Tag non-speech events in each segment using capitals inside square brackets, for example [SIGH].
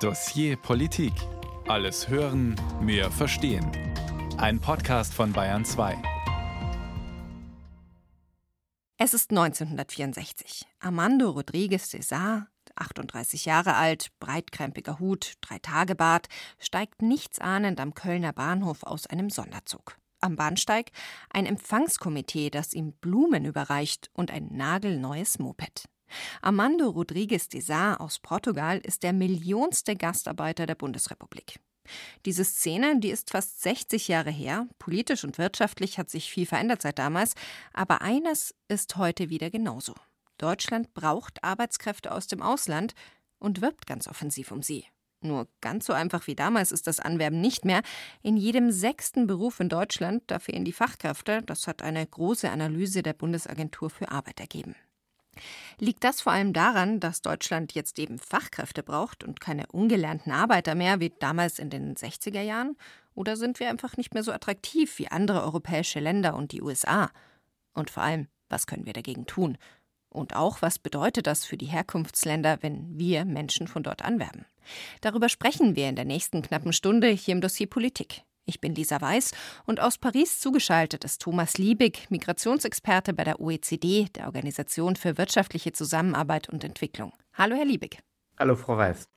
Dossier Politik. Alles hören, mehr verstehen. Ein Podcast von Bayern 2. Es ist 1964. Armando Rodriguez Cesar, 38 Jahre alt, breitkrempiger Hut, Dreitagebart, steigt nichtsahnend am Kölner Bahnhof aus einem Sonderzug. Am Bahnsteig ein Empfangskomitee, das ihm Blumen überreicht und ein nagelneues Moped. Armando Rodrigues de Sá aus Portugal ist der millionste Gastarbeiter der Bundesrepublik. Diese Szene, die ist fast 60 Jahre her. Politisch und wirtschaftlich hat sich viel verändert seit damals. Aber eines ist heute wieder genauso. Deutschland braucht Arbeitskräfte aus dem Ausland und wirbt ganz offensiv um sie. Nur ganz so einfach wie damals ist das Anwerben nicht mehr. In jedem sechsten Beruf in Deutschland, da fehlen die Fachkräfte. Das hat eine große Analyse der Bundesagentur für Arbeit ergeben. Liegt das vor allem daran, dass Deutschland jetzt eben Fachkräfte braucht und keine ungelernten Arbeiter mehr wie damals in den 60er Jahren? Oder sind wir einfach nicht mehr so attraktiv wie andere europäische Länder und die USA? Und vor allem, was können wir dagegen tun? Und auch, was bedeutet das für die Herkunftsländer, wenn wir Menschen von dort anwerben? Darüber sprechen wir in der nächsten knappen Stunde hier im Dossier Politik. Ich bin Lisa Weiß und aus Paris zugeschaltet ist Thomas Liebig, Migrationsexperte bei der OECD, der Organisation für wirtschaftliche Zusammenarbeit und Entwicklung. Hallo, Herr Liebig. Hallo, Frau Weiß.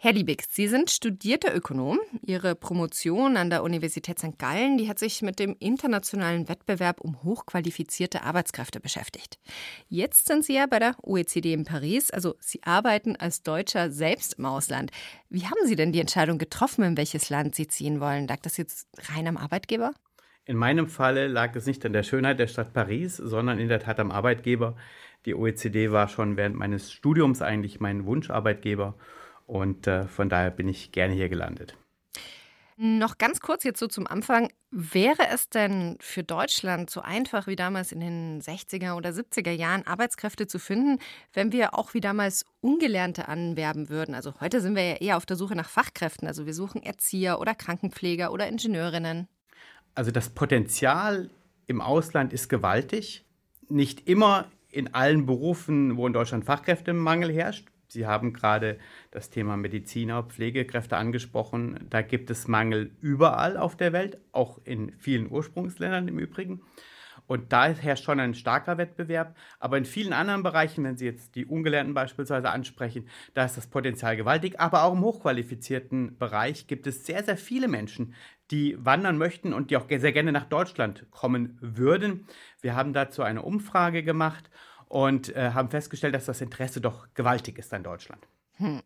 Herr Liebig, Sie sind studierter Ökonom. Ihre Promotion an der Universität St. Gallen, die hat sich mit dem internationalen Wettbewerb um hochqualifizierte Arbeitskräfte beschäftigt. Jetzt sind Sie ja bei der OECD in Paris, also Sie arbeiten als Deutscher selbst im Ausland. Wie haben Sie denn die Entscheidung getroffen, in welches Land Sie ziehen wollen? Lag das jetzt rein am Arbeitgeber? In meinem Falle lag es nicht an der Schönheit der Stadt Paris, sondern in der Tat am Arbeitgeber. Die OECD war schon während meines Studiums eigentlich mein Wunscharbeitgeber. Und äh, von daher bin ich gerne hier gelandet. Noch ganz kurz jetzt so zum Anfang. Wäre es denn für Deutschland so einfach wie damals in den 60er oder 70er Jahren Arbeitskräfte zu finden, wenn wir auch wie damals Ungelernte anwerben würden? Also heute sind wir ja eher auf der Suche nach Fachkräften. Also wir suchen Erzieher oder Krankenpfleger oder Ingenieurinnen. Also das Potenzial im Ausland ist gewaltig. Nicht immer in allen Berufen, wo in Deutschland Fachkräftemangel herrscht. Sie haben gerade das Thema Mediziner, Pflegekräfte angesprochen. Da gibt es Mangel überall auf der Welt, auch in vielen Ursprungsländern im Übrigen. Und da herrscht schon ein starker Wettbewerb. Aber in vielen anderen Bereichen, wenn Sie jetzt die Ungelernten beispielsweise ansprechen, da ist das Potenzial gewaltig. Aber auch im hochqualifizierten Bereich gibt es sehr, sehr viele Menschen, die wandern möchten und die auch sehr gerne nach Deutschland kommen würden. Wir haben dazu eine Umfrage gemacht und äh, haben festgestellt, dass das Interesse doch gewaltig ist an Deutschland. Hm.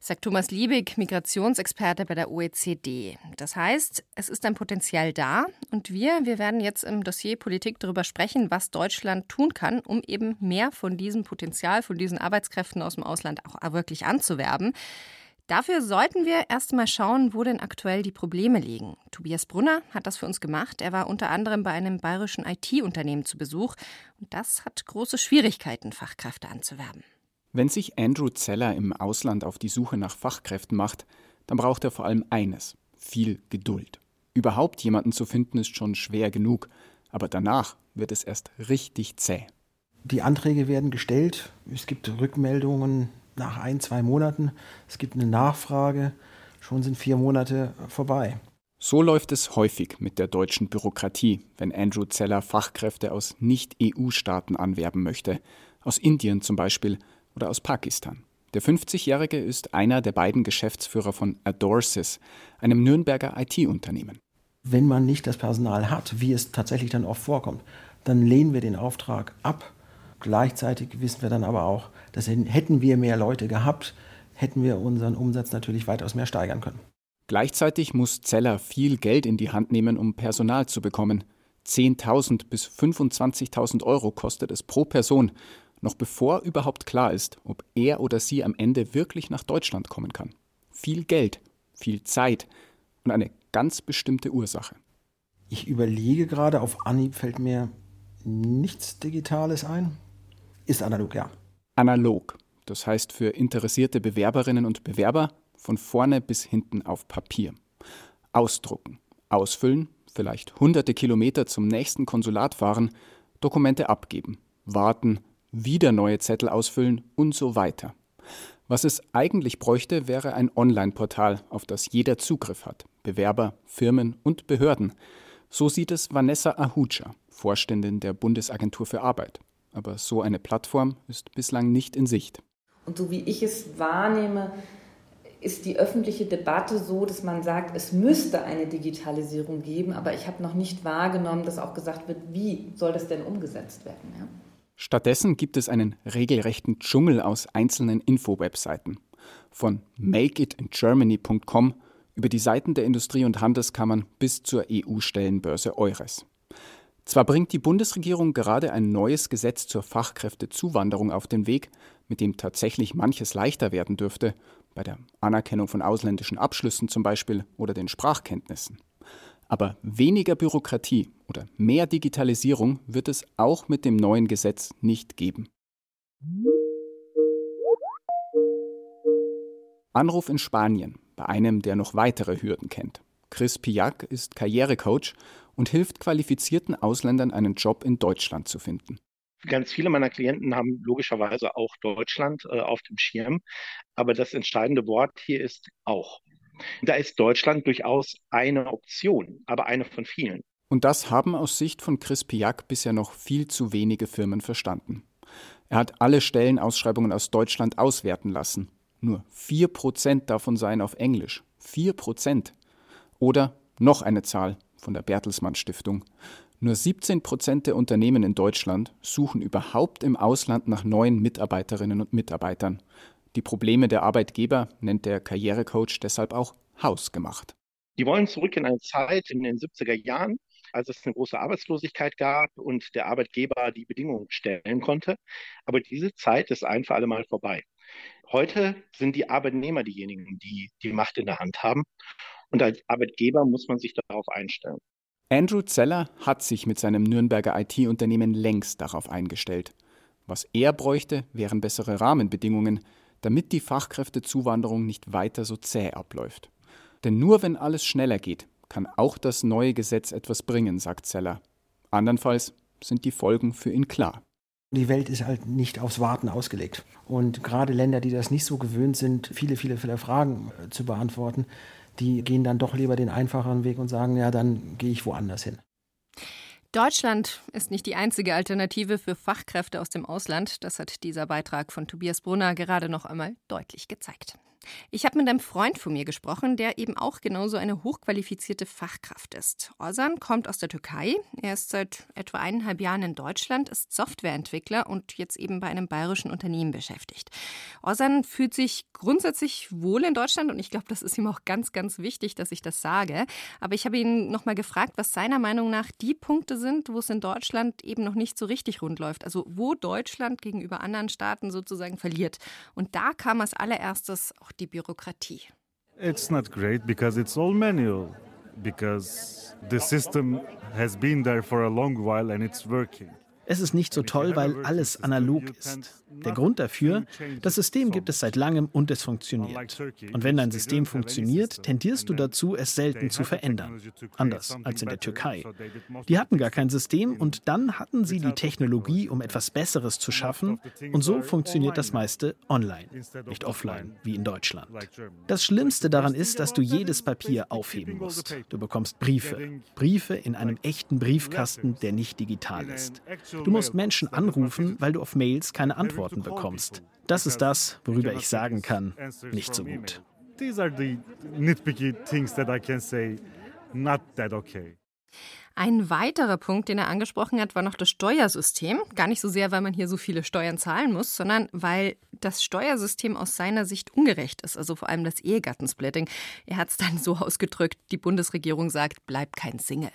Sagt Thomas Liebig, Migrationsexperte bei der OECD. Das heißt, es ist ein Potenzial da und wir, wir werden jetzt im Dossier Politik darüber sprechen, was Deutschland tun kann, um eben mehr von diesem Potenzial, von diesen Arbeitskräften aus dem Ausland auch wirklich anzuwerben. Dafür sollten wir erst mal schauen, wo denn aktuell die Probleme liegen. Tobias Brunner hat das für uns gemacht. Er war unter anderem bei einem bayerischen IT-Unternehmen zu Besuch und das hat große Schwierigkeiten, Fachkräfte anzuwerben. Wenn sich Andrew Zeller im Ausland auf die Suche nach Fachkräften macht, dann braucht er vor allem eines: viel Geduld. Überhaupt jemanden zu finden ist schon schwer genug, aber danach wird es erst richtig zäh. Die Anträge werden gestellt, es gibt Rückmeldungen, nach ein, zwei Monaten, es gibt eine Nachfrage, schon sind vier Monate vorbei. So läuft es häufig mit der deutschen Bürokratie, wenn Andrew Zeller Fachkräfte aus Nicht-EU-Staaten anwerben möchte, aus Indien zum Beispiel oder aus Pakistan. Der 50-Jährige ist einer der beiden Geschäftsführer von Adorsis, einem Nürnberger IT-Unternehmen. Wenn man nicht das Personal hat, wie es tatsächlich dann oft vorkommt, dann lehnen wir den Auftrag ab. Gleichzeitig wissen wir dann aber auch, dass hätten wir mehr Leute gehabt, hätten wir unseren Umsatz natürlich weitaus mehr steigern können. Gleichzeitig muss Zeller viel Geld in die Hand nehmen, um Personal zu bekommen. 10.000 bis 25.000 Euro kostet es pro Person, noch bevor überhaupt klar ist, ob er oder sie am Ende wirklich nach Deutschland kommen kann. Viel Geld, viel Zeit und eine ganz bestimmte Ursache. Ich überlege gerade, auf Anhieb fällt mir nichts Digitales ein. Ist analog, ja analog, das heißt für interessierte Bewerberinnen und Bewerber von vorne bis hinten auf Papier. Ausdrucken, ausfüllen, vielleicht hunderte Kilometer zum nächsten Konsulat fahren, Dokumente abgeben, warten, wieder neue Zettel ausfüllen und so weiter. Was es eigentlich bräuchte, wäre ein Online-Portal, auf das jeder Zugriff hat. Bewerber, Firmen und Behörden. So sieht es Vanessa Ahuja, Vorständin der Bundesagentur für Arbeit. Aber so eine Plattform ist bislang nicht in Sicht. Und so wie ich es wahrnehme, ist die öffentliche Debatte so, dass man sagt, es müsste eine Digitalisierung geben, aber ich habe noch nicht wahrgenommen, dass auch gesagt wird, wie soll das denn umgesetzt werden. Ja? Stattdessen gibt es einen regelrechten Dschungel aus einzelnen Info-Webseiten. Von makeitingermany.com über die Seiten der Industrie- und Handelskammern bis zur EU-Stellenbörse Eures. Zwar bringt die Bundesregierung gerade ein neues Gesetz zur Fachkräftezuwanderung auf den Weg, mit dem tatsächlich manches leichter werden dürfte, bei der Anerkennung von ausländischen Abschlüssen zum Beispiel oder den Sprachkenntnissen. Aber weniger Bürokratie oder mehr Digitalisierung wird es auch mit dem neuen Gesetz nicht geben. Anruf in Spanien bei einem, der noch weitere Hürden kennt. Chris Piak ist Karrierecoach und hilft qualifizierten Ausländern einen Job in Deutschland zu finden. Ganz viele meiner Klienten haben logischerweise auch Deutschland äh, auf dem Schirm, aber das entscheidende Wort hier ist auch. Da ist Deutschland durchaus eine Option, aber eine von vielen. Und das haben aus Sicht von Chris Piak bisher noch viel zu wenige Firmen verstanden. Er hat alle Stellenausschreibungen aus Deutschland auswerten lassen. Nur 4% davon seien auf Englisch. 4%. Oder noch eine Zahl von der Bertelsmann Stiftung. Nur 17 Prozent der Unternehmen in Deutschland suchen überhaupt im Ausland nach neuen Mitarbeiterinnen und Mitarbeitern. Die Probleme der Arbeitgeber nennt der Karrierecoach deshalb auch hausgemacht. Die wollen zurück in eine Zeit in den 70er Jahren, als es eine große Arbeitslosigkeit gab und der Arbeitgeber die Bedingungen stellen konnte. Aber diese Zeit ist ein für alle Mal vorbei. Heute sind die Arbeitnehmer diejenigen, die die Macht in der Hand haben. Und als Arbeitgeber muss man sich darauf einstellen. Andrew Zeller hat sich mit seinem Nürnberger IT-Unternehmen längst darauf eingestellt. Was er bräuchte, wären bessere Rahmenbedingungen, damit die Fachkräftezuwanderung nicht weiter so zäh abläuft. Denn nur wenn alles schneller geht, kann auch das neue Gesetz etwas bringen, sagt Zeller. Andernfalls sind die Folgen für ihn klar. Die Welt ist halt nicht aufs Warten ausgelegt. Und gerade Länder, die das nicht so gewöhnt sind, viele, viele, viele Fragen äh, zu beantworten, die gehen dann doch lieber den einfacheren Weg und sagen, ja, dann gehe ich woanders hin. Deutschland ist nicht die einzige Alternative für Fachkräfte aus dem Ausland. Das hat dieser Beitrag von Tobias Brunner gerade noch einmal deutlich gezeigt. Ich habe mit einem Freund von mir gesprochen, der eben auch genauso eine hochqualifizierte Fachkraft ist. Ozan kommt aus der Türkei. Er ist seit etwa eineinhalb Jahren in Deutschland, ist Softwareentwickler und jetzt eben bei einem bayerischen Unternehmen beschäftigt. Ozan fühlt sich grundsätzlich wohl in Deutschland und ich glaube, das ist ihm auch ganz, ganz wichtig, dass ich das sage. Aber ich habe ihn nochmal gefragt, was seiner Meinung nach die Punkte sind, wo es in Deutschland eben noch nicht so richtig rund läuft. Also wo Deutschland gegenüber anderen Staaten sozusagen verliert. Und da kam als allererstes auch die Bürokratie? It's not great because it's all manual. Because the system has been there for a long while and it's working. Es ist nicht so toll, weil alles analog ist. Der Grund dafür, das System gibt es seit langem und es funktioniert. Und wenn dein System funktioniert, tendierst du dazu, es selten zu verändern. Anders als in der Türkei. Die hatten gar kein System und dann hatten sie die Technologie, um etwas Besseres zu schaffen. Und so funktioniert das meiste online, nicht offline, wie in Deutschland. Das Schlimmste daran ist, dass du jedes Papier aufheben musst. Du bekommst Briefe. Briefe in einem echten Briefkasten, der nicht digital ist. Du musst Menschen anrufen, weil du auf Mails keine Antworten bekommst. Das ist das, worüber ich sagen kann, nicht so gut. These are the nitpicky things that I can say, not that okay. Ein weiterer Punkt, den er angesprochen hat, war noch das Steuersystem. Gar nicht so sehr, weil man hier so viele Steuern zahlen muss, sondern weil das Steuersystem aus seiner Sicht ungerecht ist, also vor allem das Ehegattensplitting. Er hat es dann so [LAUGHS] ausgedrückt, die Bundesregierung sagt, bleib kein Single.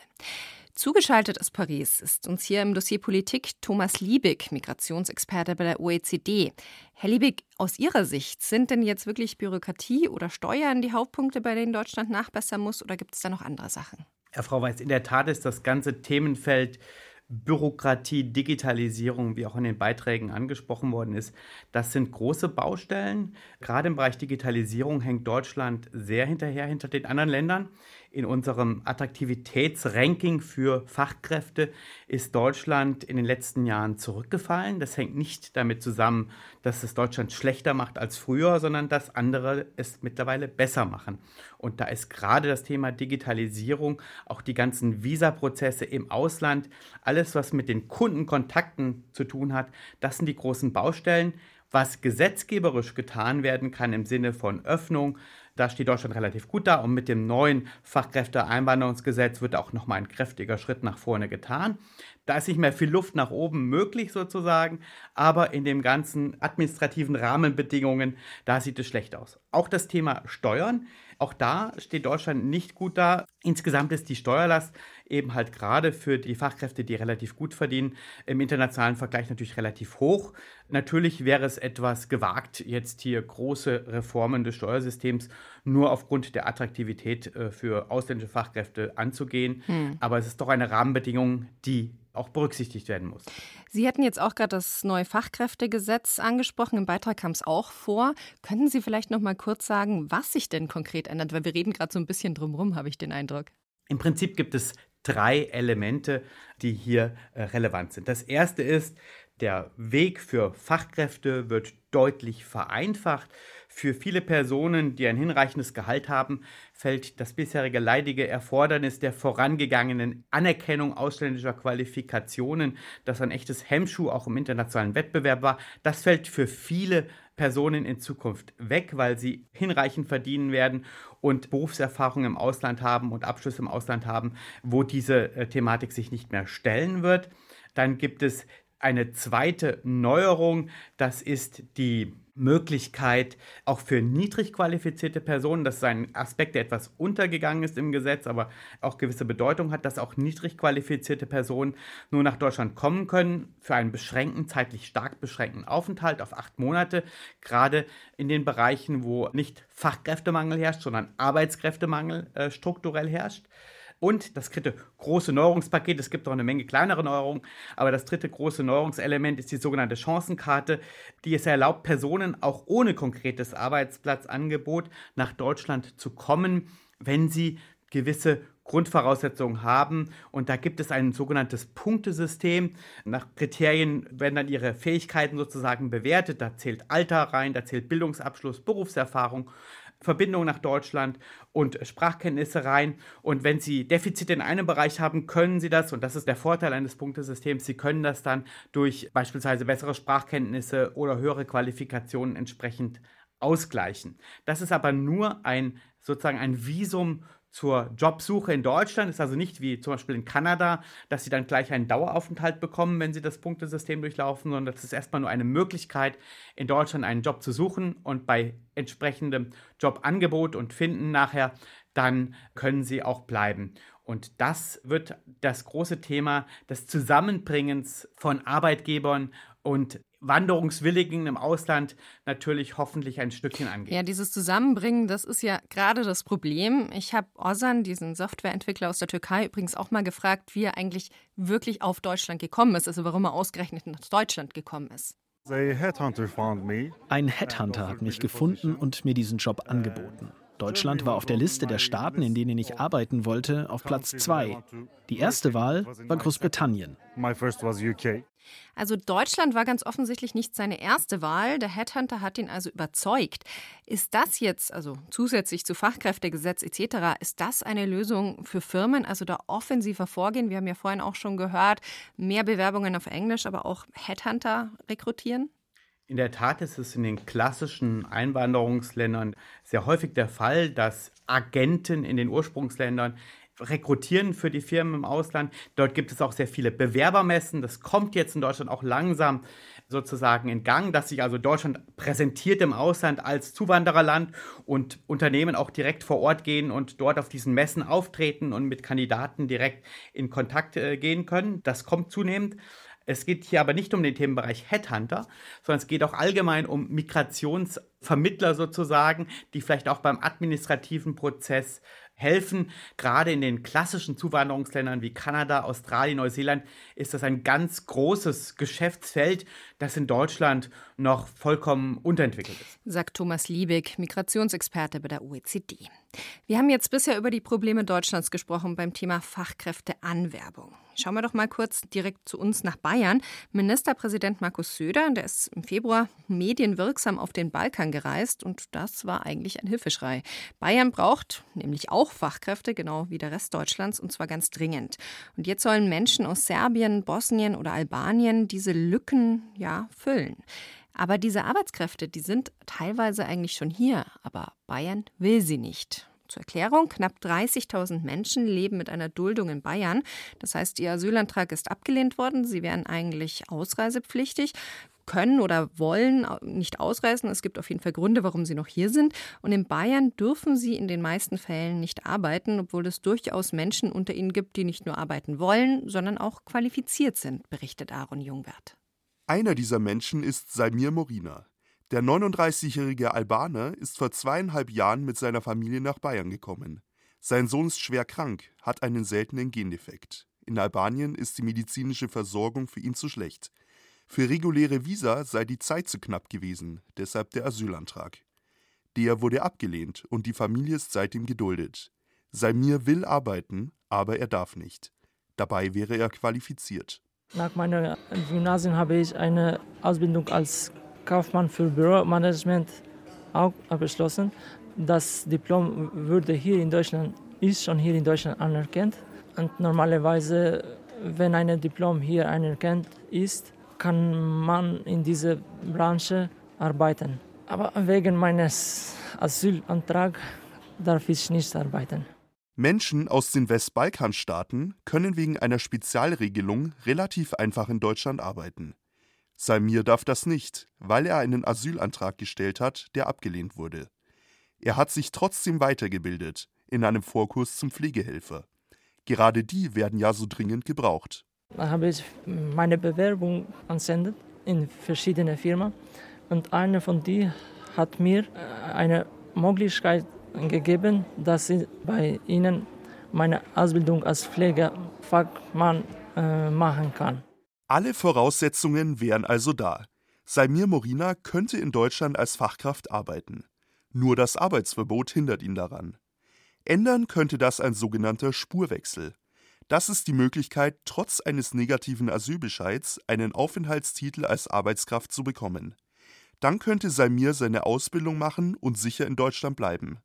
Zugeschaltet aus Paris ist uns hier im Dossier Politik Thomas Liebig, Migrationsexperte bei der OECD. Herr Liebig, aus Ihrer Sicht sind denn jetzt wirklich Bürokratie oder Steuern die Hauptpunkte, bei denen Deutschland nachbessern muss, oder gibt es da noch andere Sachen? Herr Frau Weiß, in der Tat ist das ganze Themenfeld Bürokratie, Digitalisierung, wie auch in den Beiträgen angesprochen worden ist, das sind große Baustellen. Gerade im Bereich Digitalisierung hängt Deutschland sehr hinterher hinter den anderen Ländern. In unserem Attraktivitätsranking für Fachkräfte ist Deutschland in den letzten Jahren zurückgefallen. Das hängt nicht damit zusammen, dass es Deutschland schlechter macht als früher, sondern dass andere es mittlerweile besser machen. Und da ist gerade das Thema Digitalisierung, auch die ganzen Visaprozesse im Ausland, alles, was mit den Kundenkontakten zu tun hat, das sind die großen Baustellen. Was gesetzgeberisch getan werden kann im Sinne von Öffnung, da steht Deutschland relativ gut da und mit dem neuen Fachkräfteeinwanderungsgesetz wird auch nochmal ein kräftiger Schritt nach vorne getan. Da ist nicht mehr viel Luft nach oben möglich sozusagen, aber in den ganzen administrativen Rahmenbedingungen, da sieht es schlecht aus. Auch das Thema Steuern, auch da steht Deutschland nicht gut da. Insgesamt ist die Steuerlast eben halt gerade für die Fachkräfte, die relativ gut verdienen, im internationalen Vergleich natürlich relativ hoch. Natürlich wäre es etwas gewagt, jetzt hier große Reformen des Steuersystems nur aufgrund der Attraktivität äh, für ausländische Fachkräfte anzugehen. Hm. Aber es ist doch eine Rahmenbedingung, die auch berücksichtigt werden muss. Sie hatten jetzt auch gerade das neue Fachkräftegesetz angesprochen. Im Beitrag kam es auch vor. Könnten Sie vielleicht noch mal kurz sagen, was sich denn konkret ändert? Weil wir reden gerade so ein bisschen drumherum, habe ich den Eindruck. Im Prinzip gibt es drei Elemente, die hier äh, relevant sind. Das erste ist, der Weg für Fachkräfte wird deutlich vereinfacht. Für viele Personen, die ein hinreichendes Gehalt haben, fällt das bisherige leidige Erfordernis der vorangegangenen Anerkennung ausländischer Qualifikationen, das ein echtes Hemmschuh auch im internationalen Wettbewerb war, das fällt für viele Personen in Zukunft weg, weil sie hinreichend verdienen werden und Berufserfahrung im Ausland haben und Abschlüsse im Ausland haben, wo diese äh, Thematik sich nicht mehr stellen wird. Dann gibt es eine zweite Neuerung, das ist die Möglichkeit auch für niedrig qualifizierte Personen, das ist ein Aspekt, der etwas untergegangen ist im Gesetz, aber auch gewisse Bedeutung hat, dass auch niedrig qualifizierte Personen nur nach Deutschland kommen können für einen beschränkten, zeitlich stark beschränkten Aufenthalt auf acht Monate, gerade in den Bereichen, wo nicht Fachkräftemangel herrscht, sondern Arbeitskräftemangel äh, strukturell herrscht. Und das dritte große Neuerungspaket, es gibt auch eine Menge kleinere Neuerungen, aber das dritte große Neuerungselement ist die sogenannte Chancenkarte, die es erlaubt, Personen auch ohne konkretes Arbeitsplatzangebot nach Deutschland zu kommen, wenn sie gewisse Grundvoraussetzungen haben. Und da gibt es ein sogenanntes Punktesystem. Nach Kriterien werden dann ihre Fähigkeiten sozusagen bewertet. Da zählt Alter rein, da zählt Bildungsabschluss, Berufserfahrung Verbindung nach Deutschland und Sprachkenntnisse rein. Und wenn Sie Defizite in einem Bereich haben, können Sie das, und das ist der Vorteil eines Punktesystems, Sie können das dann durch beispielsweise bessere Sprachkenntnisse oder höhere Qualifikationen entsprechend ausgleichen. Das ist aber nur ein sozusagen ein Visum zur Jobsuche in Deutschland. Ist also nicht wie zum Beispiel in Kanada, dass sie dann gleich einen Daueraufenthalt bekommen, wenn sie das Punktesystem durchlaufen, sondern das ist erstmal nur eine Möglichkeit, in Deutschland einen Job zu suchen und bei entsprechendem Jobangebot und Finden nachher, dann können sie auch bleiben. Und das wird das große Thema des Zusammenbringens von Arbeitgebern und Wanderungswilligen im Ausland natürlich hoffentlich ein Stückchen angehen. Ja, dieses Zusammenbringen, das ist ja gerade das Problem. Ich habe Ozan, diesen Softwareentwickler aus der Türkei, übrigens auch mal gefragt, wie er eigentlich wirklich auf Deutschland gekommen ist, also warum er ausgerechnet nach Deutschland gekommen ist. Ein Headhunter hat mich gefunden und mir diesen Job angeboten. Deutschland war auf der Liste der Staaten, in denen ich arbeiten wollte, auf Platz zwei. Die erste Wahl war Großbritannien. Also Deutschland war ganz offensichtlich nicht seine erste Wahl. Der Headhunter hat ihn also überzeugt. Ist das jetzt, also zusätzlich zu Fachkräftegesetz etc., ist das eine Lösung für Firmen, also da offensiver vorgehen? Wir haben ja vorhin auch schon gehört, mehr Bewerbungen auf Englisch, aber auch Headhunter rekrutieren? In der Tat ist es in den klassischen Einwanderungsländern sehr häufig der Fall, dass Agenten in den Ursprungsländern rekrutieren für die Firmen im Ausland. Dort gibt es auch sehr viele Bewerbermessen. Das kommt jetzt in Deutschland auch langsam sozusagen in Gang, dass sich also Deutschland präsentiert im Ausland als Zuwandererland und Unternehmen auch direkt vor Ort gehen und dort auf diesen Messen auftreten und mit Kandidaten direkt in Kontakt äh, gehen können. Das kommt zunehmend. Es geht hier aber nicht um den Themenbereich Headhunter, sondern es geht auch allgemein um Migrationsvermittler sozusagen, die vielleicht auch beim administrativen Prozess helfen. Gerade in den klassischen Zuwanderungsländern wie Kanada, Australien, Neuseeland ist das ein ganz großes Geschäftsfeld, das in Deutschland noch vollkommen unterentwickelt ist. Sagt Thomas Liebig, Migrationsexperte bei der OECD. Wir haben jetzt bisher über die Probleme Deutschlands gesprochen beim Thema Fachkräfteanwerbung. Schauen wir doch mal kurz direkt zu uns nach Bayern. Ministerpräsident Markus Söder, der ist im Februar medienwirksam auf den Balkan gereist und das war eigentlich ein Hilfeschrei. Bayern braucht nämlich auch Fachkräfte, genau wie der Rest Deutschlands, und zwar ganz dringend. Und jetzt sollen Menschen aus Serbien, Bosnien oder Albanien diese Lücken ja füllen. Aber diese Arbeitskräfte, die sind teilweise eigentlich schon hier, aber Bayern will sie nicht. Zur Erklärung, knapp 30.000 Menschen leben mit einer Duldung in Bayern. Das heißt, ihr Asylantrag ist abgelehnt worden. Sie wären eigentlich ausreisepflichtig können oder wollen nicht ausreisen. Es gibt auf jeden Fall Gründe, warum sie noch hier sind. Und in Bayern dürfen sie in den meisten Fällen nicht arbeiten, obwohl es durchaus Menschen unter ihnen gibt, die nicht nur arbeiten wollen, sondern auch qualifiziert sind, berichtet Aaron Jungwert. Einer dieser Menschen ist Salmir Morina. Der 39-jährige Albaner ist vor zweieinhalb Jahren mit seiner Familie nach Bayern gekommen. Sein Sohn ist schwer krank, hat einen seltenen Gendefekt. In Albanien ist die medizinische Versorgung für ihn zu schlecht. Für reguläre Visa sei die Zeit zu knapp gewesen, deshalb der Asylantrag. Der wurde abgelehnt und die Familie ist seitdem geduldet. Salmir will arbeiten, aber er darf nicht. Dabei wäre er qualifiziert. Nach meiner Gymnasium habe ich eine Ausbildung als Kaufmann für Büromanagement auch abgeschlossen. Das Diplom wurde hier in Deutschland, ist schon hier in Deutschland anerkannt. Und normalerweise, wenn ein Diplom hier anerkannt ist, kann man in dieser Branche arbeiten. Aber wegen meines Asylantrags darf ich nicht arbeiten. Menschen aus den Westbalkanstaaten können wegen einer Spezialregelung relativ einfach in Deutschland arbeiten. Salmir darf das nicht, weil er einen Asylantrag gestellt hat, der abgelehnt wurde. Er hat sich trotzdem weitergebildet, in einem Vorkurs zum Pflegehelfer. Gerade die werden ja so dringend gebraucht. Da habe ich meine Bewerbung ansendet in verschiedene Firmen und eine von die hat mir äh, eine Möglichkeit gegeben, dass ich bei ihnen meine Ausbildung als Pflegefachmann äh, machen kann. Alle Voraussetzungen wären also da. Salmir Morina könnte in Deutschland als Fachkraft arbeiten. Nur das Arbeitsverbot hindert ihn daran. Ändern könnte das ein sogenannter Spurwechsel. Das ist die Möglichkeit, trotz eines negativen Asylbescheids einen Aufenthaltstitel als Arbeitskraft zu bekommen. Dann könnte Salmir seine Ausbildung machen und sicher in Deutschland bleiben.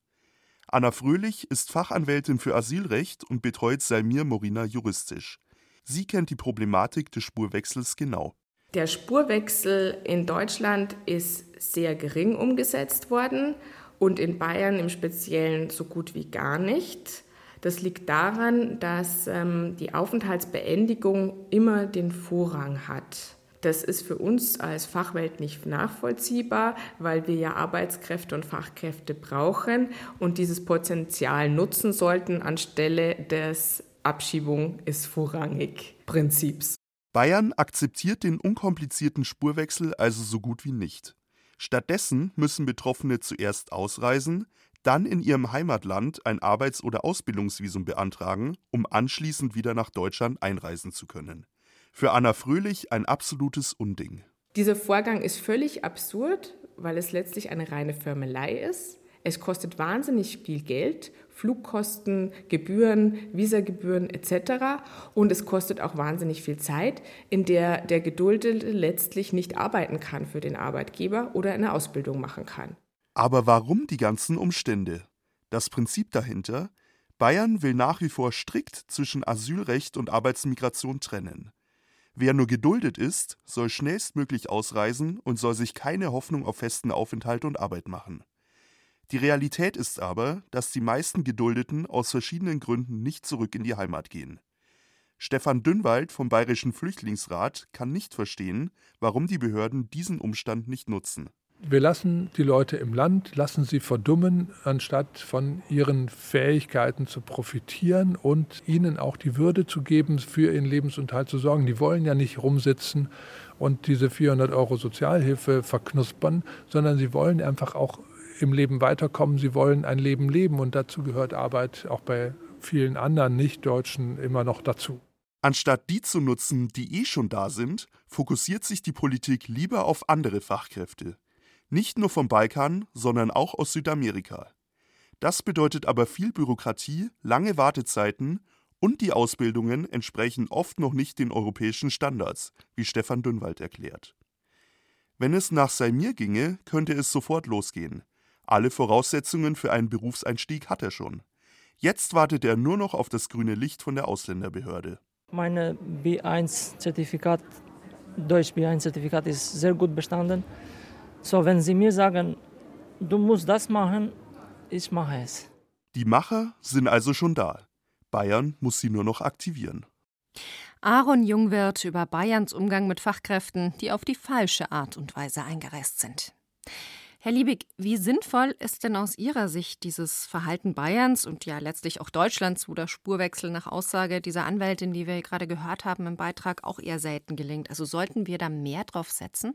Anna Fröhlich ist Fachanwältin für Asylrecht und betreut Salmir Morina juristisch. Sie kennt die Problematik des Spurwechsels genau. Der Spurwechsel in Deutschland ist sehr gering umgesetzt worden und in Bayern im Speziellen so gut wie gar nicht. Das liegt daran, dass ähm, die Aufenthaltsbeendigung immer den Vorrang hat. Das ist für uns als Fachwelt nicht nachvollziehbar, weil wir ja Arbeitskräfte und Fachkräfte brauchen und dieses Potenzial nutzen sollten anstelle des Abschiebung ist vorrangig Prinzips. Bayern akzeptiert den unkomplizierten Spurwechsel also so gut wie nicht. Stattdessen müssen Betroffene zuerst ausreisen, dann in ihrem Heimatland ein Arbeits- oder Ausbildungsvisum beantragen, um anschließend wieder nach Deutschland einreisen zu können. Für Anna Fröhlich ein absolutes Unding. Dieser Vorgang ist völlig absurd, weil es letztlich eine reine Firmelei ist. Es kostet wahnsinnig viel Geld, Flugkosten, Gebühren, Visagebühren etc. Und es kostet auch wahnsinnig viel Zeit, in der der Geduldete letztlich nicht arbeiten kann für den Arbeitgeber oder eine Ausbildung machen kann. Aber warum die ganzen Umstände? Das Prinzip dahinter? Bayern will nach wie vor strikt zwischen Asylrecht und Arbeitsmigration trennen. Wer nur geduldet ist, soll schnellstmöglich ausreisen und soll sich keine Hoffnung auf festen Aufenthalt und Arbeit machen. Die Realität ist aber, dass die meisten Geduldeten aus verschiedenen Gründen nicht zurück in die Heimat gehen. Stefan Dünnwald vom Bayerischen Flüchtlingsrat kann nicht verstehen, warum die Behörden diesen Umstand nicht nutzen. wir lassen die Leute im Land, lassen sie verdummen, anstatt von ihren Fähigkeiten zu profitieren und ihnen auch die Würde zu geben, für ihren Lebensunterhalt zu sorgen. Die wollen ja nicht rumsitzen und diese 400 Euro Sozialhilfe verknuspern, sondern sie wollen einfach auch im Leben weiterkommen. Sie wollen ein Leben leben und dazu gehört Arbeit auch bei vielen anderen Nicht-Deutschen immer noch dazu. Anstatt die zu nutzen, die eh schon da sind, fokussiert sich die Politik lieber auf andere Fachkräfte. Nicht nur vom Balkan, sondern auch aus Südamerika. Das bedeutet aber viel Bürokratie, lange Wartezeiten und die Ausbildungen entsprechen oft noch nicht den europäischen Standards, wie Stefan Dünnwald erklärt. Wenn es nach Saimir ginge, könnte es sofort losgehen. Alle Voraussetzungen für einen Berufseinstieg hat er schon. Jetzt wartet er nur noch auf das grüne Licht von der Ausländerbehörde. Meine B1-Zertifikat, Deutsch B1-Zertifikat ist sehr gut bestanden. So, wenn Sie mir sagen, du musst das machen, ich mache es. Die Macher sind also schon da. Bayern muss sie nur noch aktivieren. Aaron Jungwirth über Bayerns Umgang mit Fachkräften, die auf die falsche Art und Weise eingereist sind. Herr Liebig, wie sinnvoll ist denn aus Ihrer Sicht dieses Verhalten Bayerns und ja letztlich auch Deutschlands, wo der Spurwechsel nach Aussage dieser Anwältin, die wir gerade gehört haben im Beitrag, auch eher selten gelingt? Also sollten wir da mehr drauf setzen?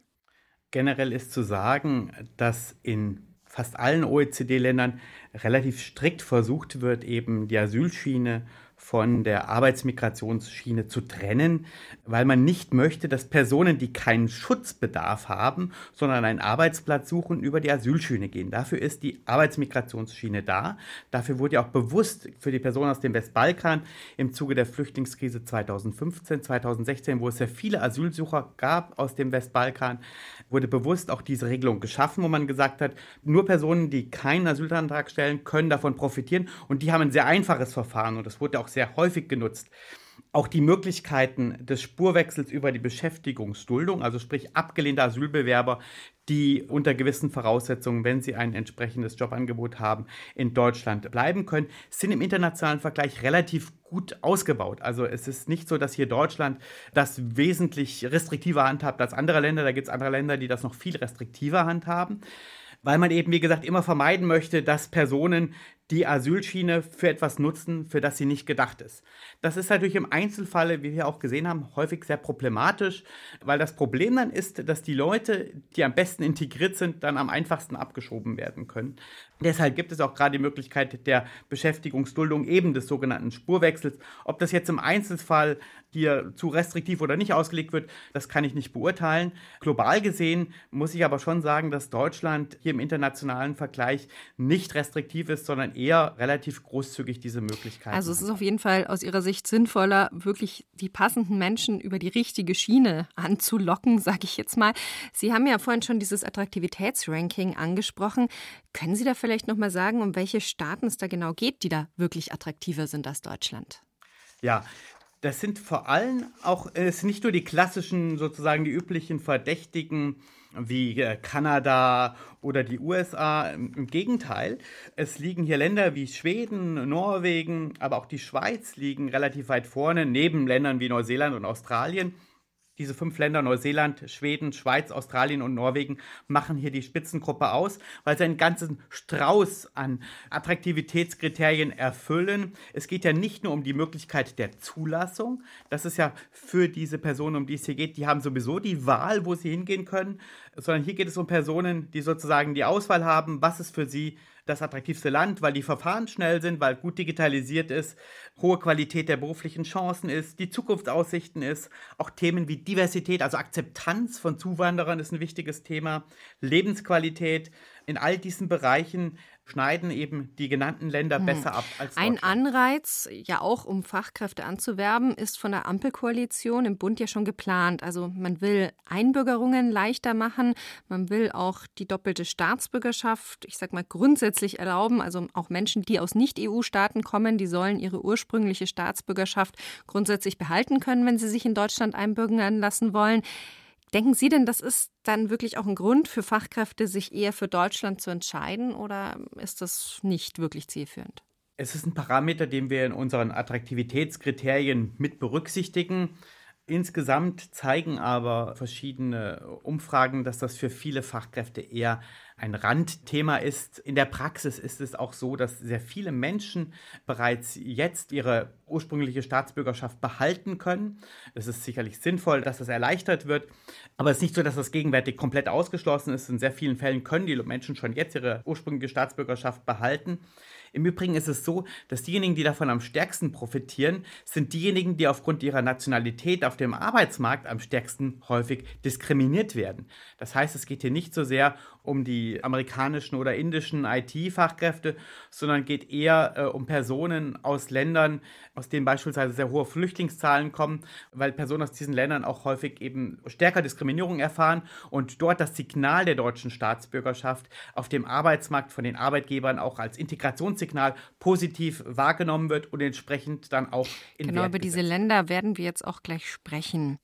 Generell ist zu sagen, dass in fast allen OECD-Ländern relativ strikt versucht wird, eben die Asylschiene von der Arbeitsmigrationsschiene zu trennen, weil man nicht möchte, dass Personen, die keinen Schutzbedarf haben, sondern einen Arbeitsplatz suchen, über die Asylschiene gehen. Dafür ist die Arbeitsmigrationsschiene da. Dafür wurde ja auch bewusst für die Personen aus dem Westbalkan im Zuge der Flüchtlingskrise 2015, 2016, wo es ja viele Asylsucher gab aus dem Westbalkan, wurde bewusst auch diese Regelung geschaffen, wo man gesagt hat, nur Personen, die keinen Asylantrag stellen, können davon profitieren und die haben ein sehr einfaches Verfahren und das wurde auch sehr häufig genutzt. Auch die Möglichkeiten des Spurwechsels über die Beschäftigungsduldung, also sprich abgelehnte Asylbewerber, die unter gewissen Voraussetzungen, wenn sie ein entsprechendes Jobangebot haben, in Deutschland bleiben können, sind im internationalen Vergleich relativ gut ausgebaut. Also es ist nicht so, dass hier Deutschland das wesentlich restriktiver handhabt als andere Länder. Da gibt es andere Länder, die das noch viel restriktiver handhaben weil man eben, wie gesagt, immer vermeiden möchte, dass Personen die Asylschiene für etwas nutzen, für das sie nicht gedacht ist. Das ist natürlich im Einzelfall, wie wir auch gesehen haben, häufig sehr problematisch, weil das Problem dann ist, dass die Leute, die am besten integriert sind, dann am einfachsten abgeschoben werden können. Deshalb gibt es auch gerade die Möglichkeit der Beschäftigungsduldung eben des sogenannten Spurwechsels. Ob das jetzt im Einzelfall hier zu restriktiv oder nicht ausgelegt wird, das kann ich nicht beurteilen. Global gesehen muss ich aber schon sagen, dass Deutschland hier im internationalen Vergleich nicht restriktiv ist, sondern eher relativ großzügig diese Möglichkeiten. Also es ist auf jeden Fall aus Ihrer Sicht sinnvoller, wirklich die passenden Menschen über die richtige Schiene anzulocken, [LAUGHS] sage ich jetzt mal. Sie haben ja vorhin schon dieses Attraktivitätsranking angesprochen. Können Sie da vielleicht noch mal sagen, um welche Staaten es da genau geht, die da wirklich attraktiver sind als Deutschland? Ja, das sind vor allem auch, es sind nicht nur die klassischen, sozusagen die üblichen Verdächtigen wie äh, Kanada oder die USA. Im Gegenteil, es liegen hier Länder wie Schweden, Norwegen, aber auch die Schweiz liegen relativ weit vorne, neben Ländern wie Neuseeland und Australien. Diese fünf Länder, Neuseeland, Schweden, Schweiz, Australien und Norwegen, machen hier die Spitzengruppe aus, weil sie einen ganzen Strauß an Attraktivitätskriterien erfüllen. Es geht ja nicht nur um die Möglichkeit der Zulassung. Das ist ja für diese Personen, um die es hier geht, die haben sowieso die Wahl, wo sie hingehen können, sondern hier geht es um Personen, die sozusagen die Auswahl haben, was ist für sie das attraktivste Land, weil die Verfahren schnell sind, weil gut digitalisiert ist, hohe Qualität der beruflichen Chancen ist, die Zukunftsaussichten ist, auch Themen wie Diversität, also Akzeptanz von Zuwanderern ist ein wichtiges Thema, Lebensqualität. In all diesen Bereichen schneiden eben die genannten Länder hm. besser ab als Ein Anreiz, ja auch um Fachkräfte anzuwerben, ist von der Ampelkoalition im Bund ja schon geplant. Also man will Einbürgerungen leichter machen, man will auch die doppelte Staatsbürgerschaft, ich sag mal, grundsätzlich erlauben. Also auch Menschen, die aus Nicht-EU-Staaten kommen, die sollen ihre ursprüngliche Staatsbürgerschaft grundsätzlich behalten können, wenn sie sich in Deutschland einbürgern lassen wollen. Denken Sie denn, das ist dann wirklich auch ein Grund für Fachkräfte, sich eher für Deutschland zu entscheiden oder ist das nicht wirklich zielführend? Es ist ein Parameter, den wir in unseren Attraktivitätskriterien mit berücksichtigen. Insgesamt zeigen aber verschiedene Umfragen, dass das für viele Fachkräfte eher ein Randthema ist. In der Praxis ist es auch so, dass sehr viele Menschen bereits jetzt ihre ursprüngliche Staatsbürgerschaft behalten können. Es ist sicherlich sinnvoll, dass das erleichtert wird, aber es ist nicht so, dass das gegenwärtig komplett ausgeschlossen ist. In sehr vielen Fällen können die Menschen schon jetzt ihre ursprüngliche Staatsbürgerschaft behalten. Im Übrigen ist es so, dass diejenigen, die davon am stärksten profitieren, sind diejenigen, die aufgrund ihrer Nationalität auf dem Arbeitsmarkt am stärksten häufig diskriminiert werden. Das heißt, es geht hier nicht so sehr um die amerikanischen oder indischen IT-Fachkräfte, sondern geht eher äh, um Personen aus Ländern, aus denen beispielsweise sehr hohe Flüchtlingszahlen kommen, weil Personen aus diesen Ländern auch häufig eben stärker Diskriminierung erfahren und dort das Signal der deutschen Staatsbürgerschaft auf dem Arbeitsmarkt von den Arbeitgebern auch als Integrationssignal positiv wahrgenommen wird und entsprechend dann auch in Genau Wert über diese Länder werden wir jetzt auch gleich sprechen.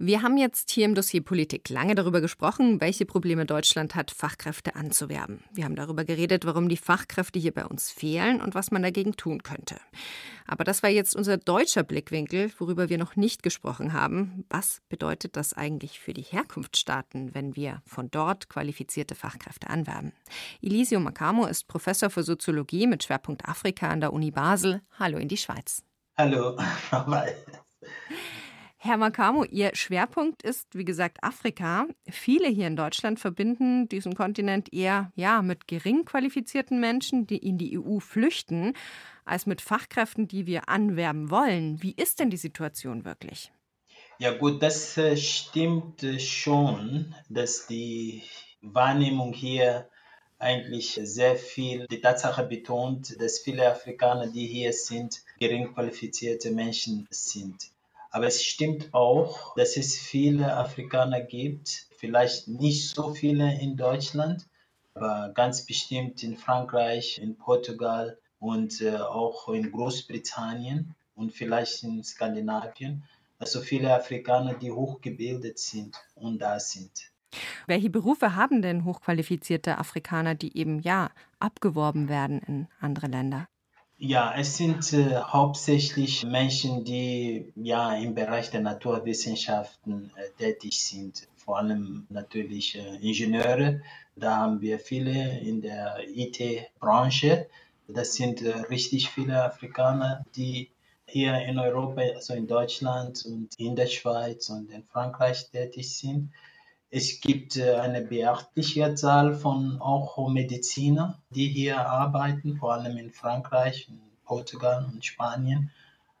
Wir haben jetzt hier im Dossier Politik lange darüber gesprochen, welche Probleme Deutschland hat, Fachkräfte anzuwerben. Wir haben darüber geredet, warum die Fachkräfte hier bei uns fehlen und was man dagegen tun könnte. Aber das war jetzt unser deutscher Blickwinkel, worüber wir noch nicht gesprochen haben. Was bedeutet das eigentlich für die Herkunftsstaaten, wenn wir von dort qualifizierte Fachkräfte anwerben? Elisio Macamo ist Professor für Soziologie mit Schwerpunkt Afrika an der Uni Basel. Hallo in die Schweiz. Hallo, [LAUGHS] Herr Makamo, Ihr Schwerpunkt ist, wie gesagt, Afrika. Viele hier in Deutschland verbinden diesen Kontinent eher ja, mit gering qualifizierten Menschen, die in die EU flüchten, als mit Fachkräften, die wir anwerben wollen. Wie ist denn die Situation wirklich? Ja gut, das äh, stimmt äh, schon, dass die Wahrnehmung hier eigentlich sehr viel die Tatsache betont, dass viele Afrikaner, die hier sind, gering qualifizierte Menschen sind. Aber es stimmt auch, dass es viele Afrikaner gibt, vielleicht nicht so viele in Deutschland, aber ganz bestimmt in Frankreich, in Portugal und äh, auch in Großbritannien und vielleicht in Skandinavien. Also viele Afrikaner, die hochgebildet sind und da sind. Welche Berufe haben denn hochqualifizierte Afrikaner, die eben ja abgeworben werden in andere Länder? Ja, es sind äh, hauptsächlich Menschen, die ja im Bereich der Naturwissenschaften äh, tätig sind, vor allem natürlich äh, Ingenieure. Da haben wir viele in der IT-Branche. Das sind äh, richtig viele Afrikaner, die hier in Europa, also in Deutschland und in der Schweiz und in Frankreich tätig sind. Es gibt äh, eine beachtliche Zahl von auch Mediziner, die hier arbeiten, vor allem in Frankreich, in Portugal und Spanien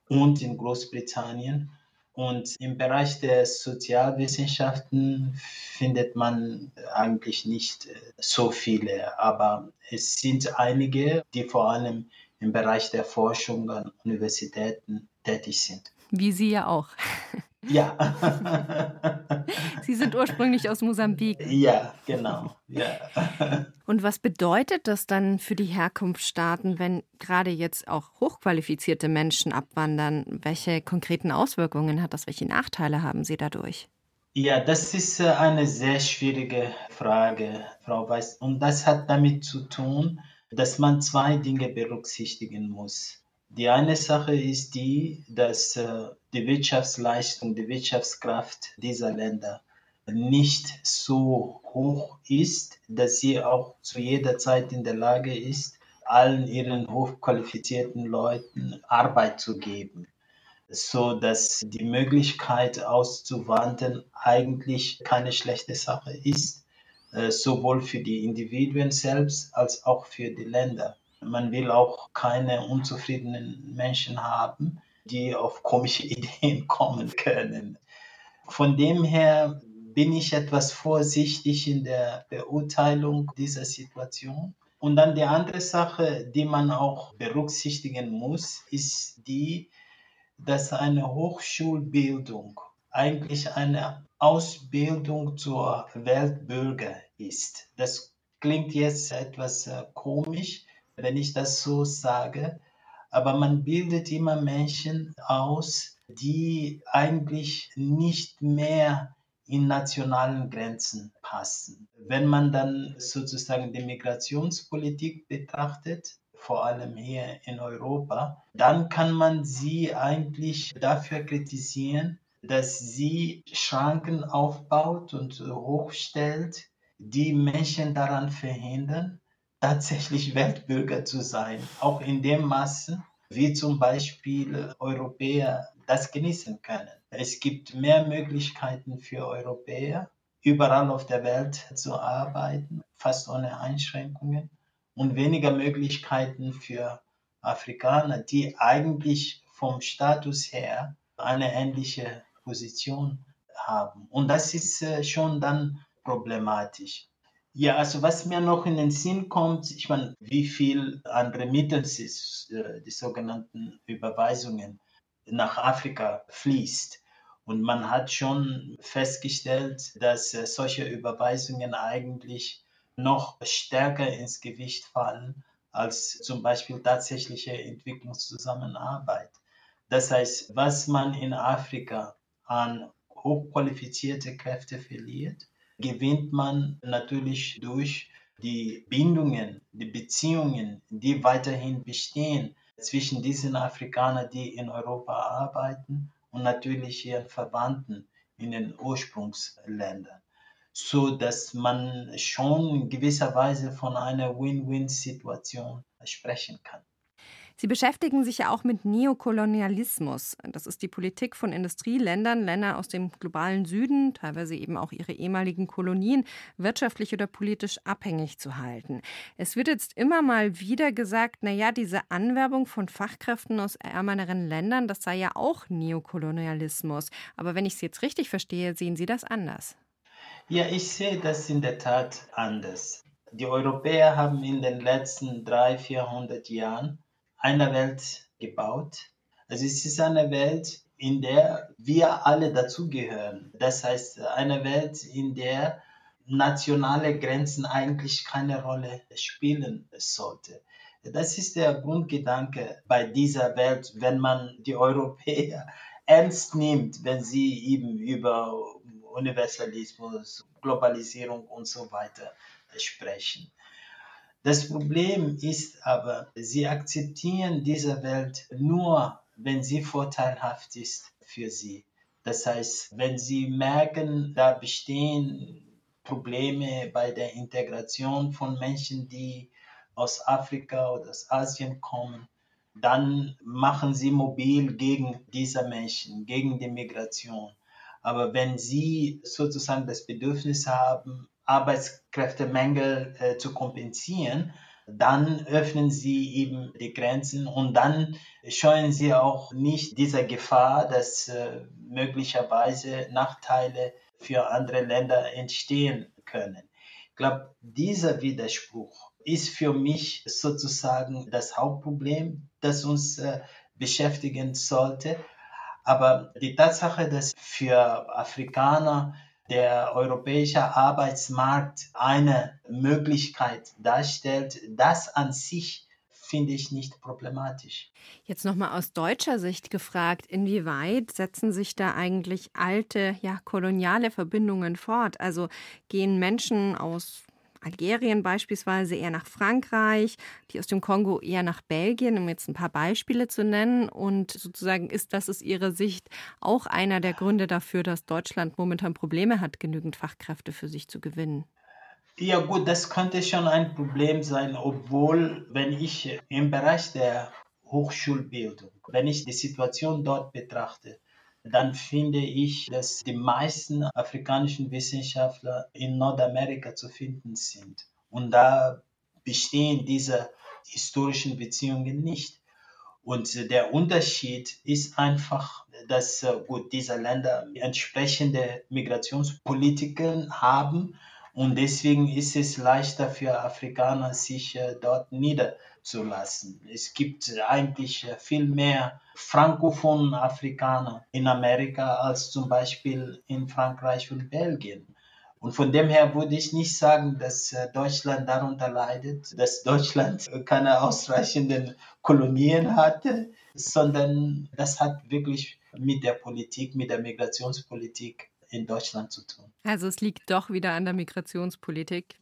und in Großbritannien. Und im Bereich der Sozialwissenschaften findet man eigentlich nicht äh, so viele, aber es sind einige, die vor allem im Bereich der Forschung an Universitäten tätig sind. Wie Sie ja auch. [LAUGHS] Ja. [LAUGHS] Sie sind ursprünglich aus Mosambik. Ja, genau. Ja. Und was bedeutet das dann für die Herkunftsstaaten, wenn gerade jetzt auch hochqualifizierte Menschen abwandern? Welche konkreten Auswirkungen hat das? Welche Nachteile haben Sie dadurch? Ja, das ist äh, eine sehr schwierige Frage, Frau Weiß. Und das hat damit zu tun, dass man zwei Dinge berücksichtigen muss. Die eine Sache ist die, dass äh, die Wirtschaftsleistung, die Wirtschaftskraft dieser Länder nicht so hoch ist, dass sie auch zu jeder Zeit in der Lage ist, allen ihren hochqualifizierten Leuten Arbeit zu geben, so dass die Möglichkeit auszuwandern eigentlich keine schlechte Sache ist, äh, sowohl für die Individuen selbst als auch für die Länder. Man will auch keine unzufriedenen Menschen haben, die auf komische [LAUGHS] Ideen kommen können. Von dem her bin ich etwas vorsichtig in der Beurteilung dieser Situation. Und dann die andere Sache, die man auch berücksichtigen muss, ist die, dass eine Hochschulbildung eigentlich eine Ausbildung zur Weltbürger ist. Das klingt jetzt etwas äh, komisch, wenn ich das so sage, aber man bildet immer Menschen aus, die eigentlich nicht mehr in nationalen Grenzen passen. Wenn man dann sozusagen die Migrationspolitik betrachtet, vor allem hier in Europa, dann kann man sie eigentlich dafür kritisieren, dass sie Schranken aufbaut und hochstellt, die Menschen daran verhindern, tatsächlich Weltbürger zu sein, auch in dem Maße, wie zum Beispiel Europäer das genießen können. Es gibt mehr Möglichkeiten für Europäer, überall auf der Welt zu arbeiten, fast ohne Einschränkungen, und weniger Möglichkeiten für Afrikaner, die eigentlich vom Status her eine ähnliche Position haben. Und das ist äh, schon dann problematisch. Ja, also was mir noch in den Sinn kommt, ich meine, wie viel an Remittances, äh, die sogenannten Überweisungen nach Afrika fließt. Und man hat schon festgestellt, dass äh, solche Überweisungen eigentlich noch stärker ins Gewicht fallen als zum Beispiel tatsächliche Entwicklungszusammenarbeit. Das heißt, was man in Afrika an hochqualifizierte Kräfte verliert, gewinnt man natürlich durch die Bindungen, die Beziehungen, die weiterhin bestehen zwischen diesen Afrikanern, die in Europa arbeiten und natürlich ihren Verwandten in den Ursprungsländern, so dass man schon in gewisser Weise von einer Win-Win-Situation sprechen kann. Sie beschäftigen sich ja auch mit Neokolonialismus. Das ist die Politik von Industrieländern, Länder aus dem globalen Süden, teilweise eben auch ihre ehemaligen Kolonien, wirtschaftlich oder politisch abhängig zu halten. Es wird jetzt immer mal wieder gesagt, na ja, diese Anwerbung von Fachkräften aus ärmeren Ländern, das sei ja auch Neokolonialismus. Aber wenn ich Sie jetzt richtig verstehe, sehen Sie das anders. Ja, ich sehe das in der Tat anders. Die Europäer haben in den letzten 300, 400 Jahren einer Welt gebaut. Also es ist eine Welt, in der wir alle dazugehören. Das heißt, eine Welt, in der nationale Grenzen eigentlich keine Rolle spielen sollte. Das ist der Grundgedanke bei dieser Welt, wenn man die Europäer [LAUGHS] ernst nimmt, wenn sie eben über Universalismus, Globalisierung und so weiter sprechen. Das Problem ist aber, sie akzeptieren diese Welt nur, wenn sie vorteilhaft ist für sie. Das heißt, wenn sie merken, da bestehen Probleme bei der Integration von Menschen, die aus Afrika oder aus Asien kommen, dann machen sie mobil gegen diese Menschen, gegen die Migration. Aber wenn sie sozusagen das Bedürfnis haben, Arbeitskräftemängel äh, zu kompensieren, dann öffnen sie eben die Grenzen und dann scheuen sie auch nicht dieser Gefahr, dass äh, möglicherweise Nachteile für andere Länder entstehen können. Ich glaube, dieser Widerspruch ist für mich sozusagen das Hauptproblem, das uns äh, beschäftigen sollte. Aber die Tatsache, dass für Afrikaner der europäische Arbeitsmarkt eine Möglichkeit darstellt, das an sich finde ich nicht problematisch. Jetzt nochmal aus deutscher Sicht gefragt, inwieweit setzen sich da eigentlich alte, ja, koloniale Verbindungen fort? Also gehen Menschen aus Algerien beispielsweise eher nach Frankreich, die aus dem Kongo eher nach Belgien, um jetzt ein paar Beispiele zu nennen. Und sozusagen ist das aus Ihrer Sicht auch einer der Gründe dafür, dass Deutschland momentan Probleme hat, genügend Fachkräfte für sich zu gewinnen. Ja gut, das könnte schon ein Problem sein, obwohl wenn ich im Bereich der Hochschulbildung, wenn ich die Situation dort betrachte, dann finde ich, dass die meisten afrikanischen Wissenschaftler in Nordamerika zu finden sind. Und da bestehen diese historischen Beziehungen nicht. Und der Unterschied ist einfach, dass äh, gut, diese Länder entsprechende Migrationspolitiken haben und deswegen ist es leichter für Afrikaner, sich äh, dort niederzulassen. Es gibt eigentlich äh, viel mehr frankophonen Afrikaner in Amerika als zum Beispiel in Frankreich und Belgien. Und von dem her würde ich nicht sagen, dass äh, Deutschland darunter leidet, dass [LAUGHS] Deutschland keine ausreichenden Kolonien hatte, sondern das hat wirklich mit der Politik, mit der Migrationspolitik in Deutschland zu tun. Also es liegt doch wieder an der Migrationspolitik.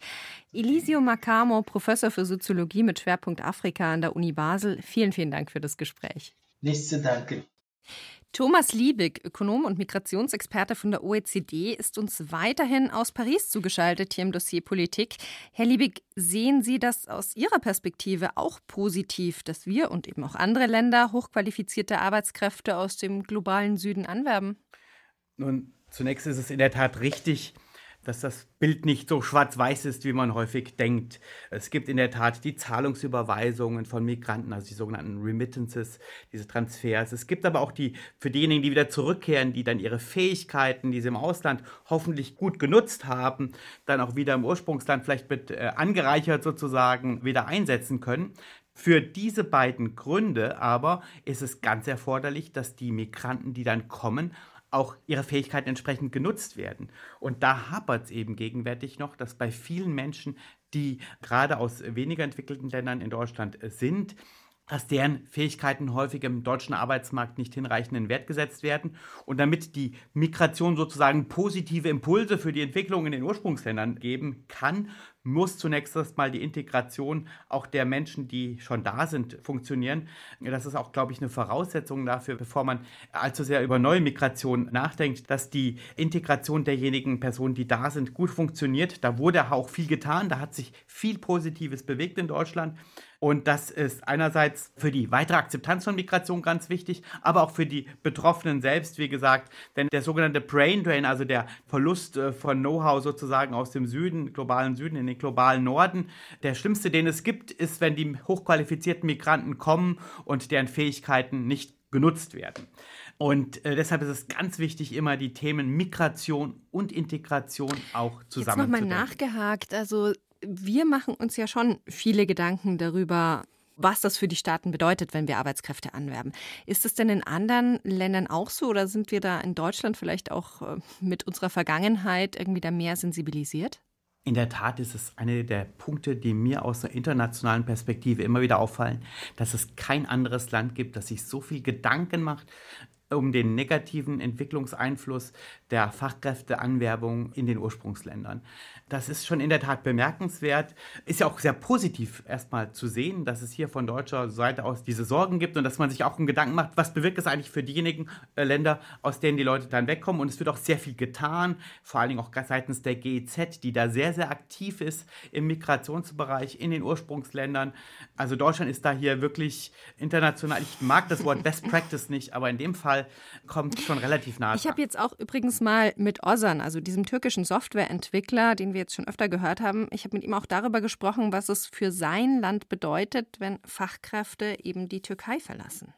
Elisio Macamo, Professor für Soziologie mit Schwerpunkt Afrika an der Uni Basel. Vielen, vielen Dank für das Gespräch. Nichts zu danken. Thomas Liebig, Ökonom und Migrationsexperte von der OECD, ist uns weiterhin aus Paris zugeschaltet hier im Dossier Politik. Herr Liebig, sehen Sie das aus Ihrer Perspektive auch positiv, dass wir und eben auch andere Länder hochqualifizierte Arbeitskräfte aus dem globalen Süden anwerben? Nun, zunächst ist es in der Tat richtig, dass das Bild nicht so schwarz-weiß ist, wie man häufig denkt. Es gibt in der Tat die Zahlungsüberweisungen von Migranten, also die sogenannten Remittances, diese Transfers. Es gibt aber auch die für diejenigen, die wieder zurückkehren, die dann ihre Fähigkeiten, die sie im Ausland hoffentlich gut genutzt haben, dann auch wieder im Ursprungsland vielleicht mit äh, angereichert sozusagen wieder einsetzen können. Für diese beiden Gründe aber ist es ganz erforderlich, dass die Migranten, die dann kommen, auch ihre Fähigkeiten entsprechend genutzt werden. Und da hapert es eben gegenwärtig noch, dass bei vielen Menschen, die gerade aus weniger entwickelten Ländern in Deutschland sind, dass deren Fähigkeiten häufig im deutschen Arbeitsmarkt nicht hinreichenden Wert gesetzt werden. Und damit die Migration sozusagen positive Impulse für die Entwicklung in den Ursprungsländern geben kann, muss zunächst erstmal die Integration auch der Menschen, die schon da sind, funktionieren. Das ist auch, glaube ich, eine Voraussetzung dafür, bevor man allzu sehr über neue Migration nachdenkt, dass die Integration derjenigen Personen, die da sind, gut funktioniert. Da wurde auch viel getan, da hat sich viel Positives bewegt in Deutschland. Und das ist einerseits für die weitere Akzeptanz von Migration ganz wichtig, aber auch für die Betroffenen selbst, wie gesagt. Denn der sogenannte Brain Drain, also der Verlust äh, von Know-how sozusagen aus dem Süden, globalen Süden in den globalen Norden, der schlimmste, den es gibt, ist, wenn die hochqualifizierten Migranten kommen und deren Fähigkeiten nicht genutzt werden. Und äh, deshalb ist es ganz wichtig, immer die Themen Migration und Integration auch zusammen Jetzt nochmal nachgehakt. Also wir machen uns ja schon viele Gedanken darüber, was das für die Staaten bedeutet, wenn wir Arbeitskräfte anwerben. Ist es denn in anderen Ländern auch so oder sind wir da in Deutschland vielleicht auch äh, mit unserer Vergangenheit irgendwie da mehr sensibilisiert? In der Tat ist es eine der Punkte, die mir aus der internationalen Perspektive immer wieder auffallen, dass es kein anderes Land gibt, das sich so viel Gedanken macht um den negativen Entwicklungseinfluss der Fachkräfteanwerbung in den Ursprungsländern. Das ist schon in der Tat bemerkenswert. Ist ja auch sehr positiv erstmal zu sehen, dass es hier von deutscher Seite aus diese Sorgen gibt und dass man sich auch einen Gedanken macht, was bewirkt es eigentlich für diejenigen äh, Länder, aus denen die Leute dann wegkommen. Und es wird auch sehr viel getan, vor allen Dingen auch seitens der GEZ, die da sehr, sehr aktiv ist im Migrationsbereich in den Ursprungsländern. Also Deutschland ist da hier wirklich international. Ich mag das Wort Best Practice nicht, aber in dem Fall kommt schon relativ nah. Ich habe jetzt auch übrigens mal mit Ozan, also diesem türkischen Softwareentwickler, den wir jetzt schon öfter gehört haben, ich habe mit ihm auch darüber gesprochen, was es für sein Land bedeutet, wenn Fachkräfte eben die Türkei verlassen.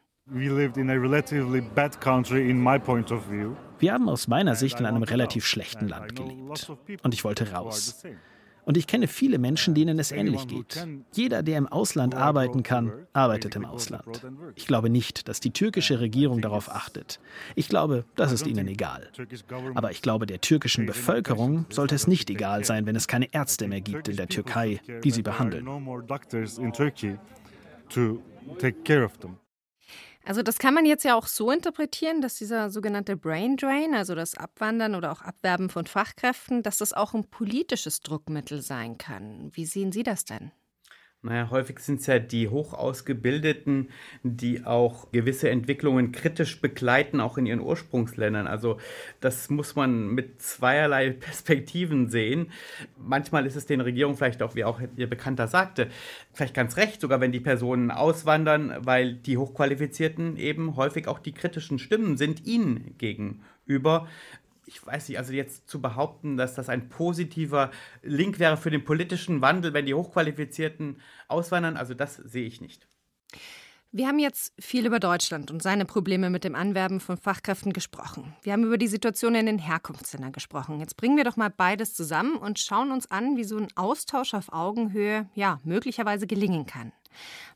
Wir haben aus meiner Sicht in einem relativ schlechten Land gelebt. Und ich wollte raus. Und ich kenne viele Menschen, denen es ähnlich geht. Jeder, der im Ausland arbeiten kann, arbeitet im Ausland. Ich glaube nicht, dass die türkische Regierung darauf achtet. Ich glaube, das ist ihnen egal. Aber ich glaube, der türkischen Bevölkerung sollte es nicht egal sein, wenn es keine Ärzte mehr gibt in der Türkei, die sie behandeln. Also das kann man jetzt ja auch so interpretieren, dass dieser sogenannte Brain Drain, also das Abwandern oder auch Abwerben von Fachkräften, dass das auch ein politisches Druckmittel sein kann. Wie sehen Sie das denn? Naja, häufig sind es ja die Hochausgebildeten, die auch gewisse Entwicklungen kritisch begleiten, auch in ihren Ursprungsländern. Also das muss man mit zweierlei [LAUGHS] Perspektiven sehen. Manchmal ist es den Regierungen vielleicht auch, wie auch Ihr Bekannter sagte, vielleicht ganz recht, sogar wenn die Personen auswandern, weil die Hochqualifizierten eben häufig auch die kritischen Stimmen sind ihnen gegenüber ich weiß nicht, also jetzt zu behaupten, dass das ein positiver Link wäre für den politischen Wandel, wenn die Hochqualifizierten auswandern, also das sehe ich nicht. Wir haben jetzt viel über Deutschland und seine Probleme mit dem Anwerben von Fachkräften gesprochen. Wir haben über die Situation in den Herkunftsländern gesprochen. Jetzt bringen wir doch mal beides zusammen und schauen uns an, wie so ein Austausch auf Augenhöhe ja möglicherweise gelingen kann.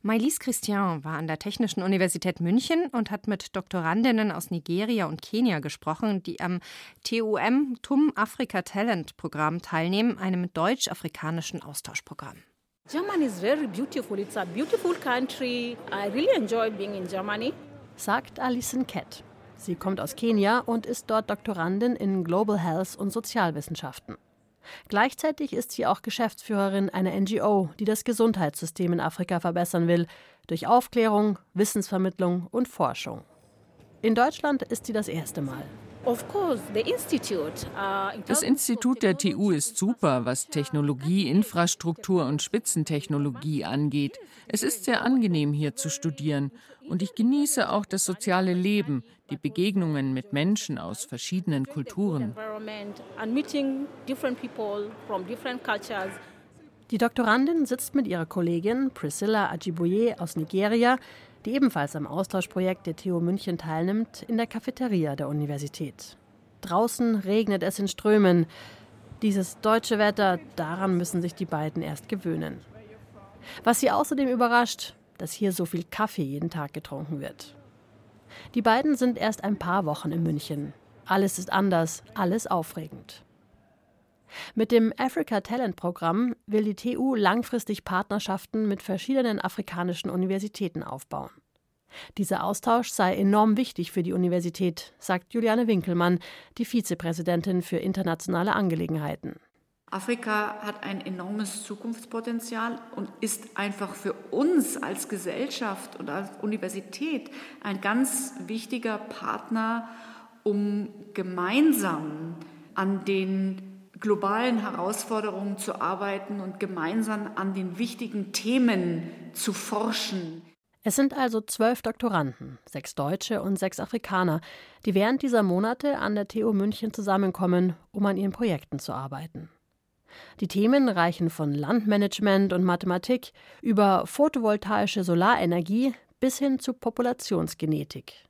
Maïlis Christian war an der Technischen Universität München und hat mit Doktorandinnen aus Nigeria und Kenia gesprochen, die am TUM TUM Africa Talent Programm teilnehmen, einem deutsch-afrikanischen Austauschprogramm. Germany is very beautiful. It's a beautiful country. I really enjoy being in Germany. Sagt Alison Kett. Sie kommt aus Kenia und ist dort Doktorandin in Global Health und Sozialwissenschaften. Gleichzeitig ist sie auch Geschäftsführerin einer NGO, die das Gesundheitssystem in Afrika verbessern will, durch Aufklärung, Wissensvermittlung und Forschung. In Deutschland ist sie das erste Mal. Uh, das Institut der TU ist super, was Technologie, Infrastruktur und Spitzentechnologie angeht. Es ist sehr angenehm, hier zu studieren. Und ich genieße auch das soziale Leben, die Begegnungen mit Menschen aus verschiedenen Kulturen. Die Doktorandin sitzt mit ihrer Kollegin Priscilla Ajiboye aus Nigeria die ebenfalls am Austauschprojekt der TU München teilnimmt, in der Cafeteria der Universität. Draußen regnet es in Strömen. Dieses deutsche Wetter, daran müssen sich die beiden erst gewöhnen. Was sie außerdem überrascht, dass hier so viel Kaffee jeden Tag getrunken wird. Die beiden sind erst ein paar Wochen in München. Alles ist anders, alles aufregend. Mit dem Africa Talent Programm will die TU langfristig Partnerschaften mit verschiedenen afrikanischen Universitäten aufbauen. Dieser Austausch sei enorm wichtig für die Universität, sagt Juliane Winkelmann, die Vizepräsidentin für internationale Angelegenheiten. Afrika hat ein enormes Zukunftspotenzial und ist einfach für uns als Gesellschaft und als Universität ein ganz wichtiger Partner, um gemeinsam an den globalen Herausforderungen zu arbeiten und gemeinsam an den wichtigen Themen zu forschen. Es sind also zwölf Doktoranden, sechs Deutsche und sechs Afrikaner, die während dieser Monate an der TU München zusammenkommen, um an ihren Projekten zu arbeiten. Die Themen reichen von Landmanagement und Mathematik über photovoltaische Solarenergie bis hin zu Populationsgenetik.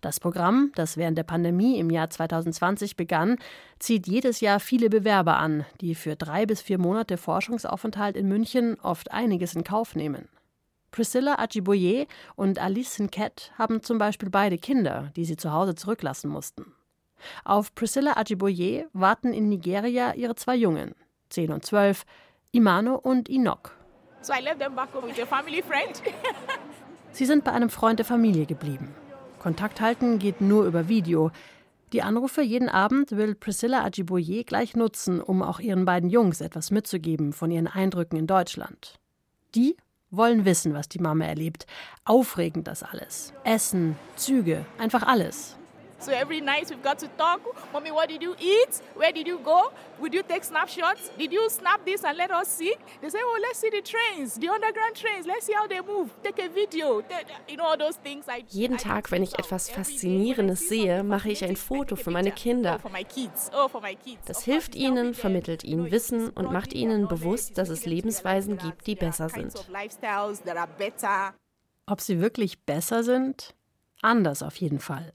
Das Programm, das während der Pandemie im Jahr 2020 begann, zieht jedes Jahr viele Bewerber an, die für drei bis vier Monate Forschungsaufenthalt in München oft einiges in Kauf nehmen. Priscilla Ajiboye und Alice Sinket haben zum Beispiel beide Kinder, die sie zu Hause zurücklassen mussten. Auf Priscilla Ajiboye warten in Nigeria ihre zwei Jungen, 10 und 12, Imano und Inok. So [LAUGHS] sie sind bei einem Freund der Familie geblieben. Kontakt halten geht nur über Video. Die Anrufe jeden Abend will Priscilla Ajiboye gleich nutzen, um auch ihren beiden Jungs etwas mitzugeben von ihren Eindrücken in Deutschland. Die wollen wissen, was die Mama erlebt. Aufregend das alles. Essen, Züge, einfach alles. So every night we've got to talk. Mommy, what did you eat? Where did you go? Would you take snapshots? Did you snap this and let us see? They say, oh, let's see the trains, the underground trains. Let's see how they move. Take a video. You know all those things. I, Jeden Tag, wenn ich etwas Faszinierendes sehe, mache ich ein Foto für meine Kinder. Oh, das hilft ihnen, vermittelt ihnen Wissen und macht ihnen bewusst, dass es Lebensweisen gibt, die besser sind. Ob sie wirklich besser sind? Anders auf jeden Fall.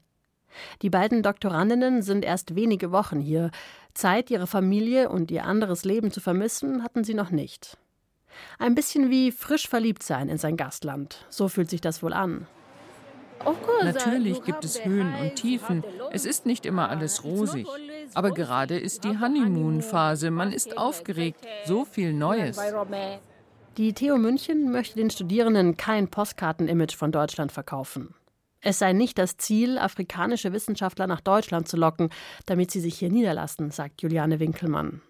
Die beiden Doktorandinnen sind erst wenige Wochen hier. Zeit, ihre Familie und ihr anderes Leben zu vermissen, hatten sie noch nicht. Ein bisschen wie frisch verliebt sein in sein Gastland. So fühlt sich das wohl an. Natürlich gibt es Höhen und Tiefen. Es ist nicht immer alles rosig. Aber gerade ist die Honeymoon-Phase. Man ist aufgeregt. So viel Neues. Die TU München möchte den Studierenden kein Postkartenimage von Deutschland verkaufen. Es sei nicht das Ziel, afrikanische Wissenschaftler nach Deutschland zu locken, damit sie sich hier niederlassen, sagt Juliane Winkelmann.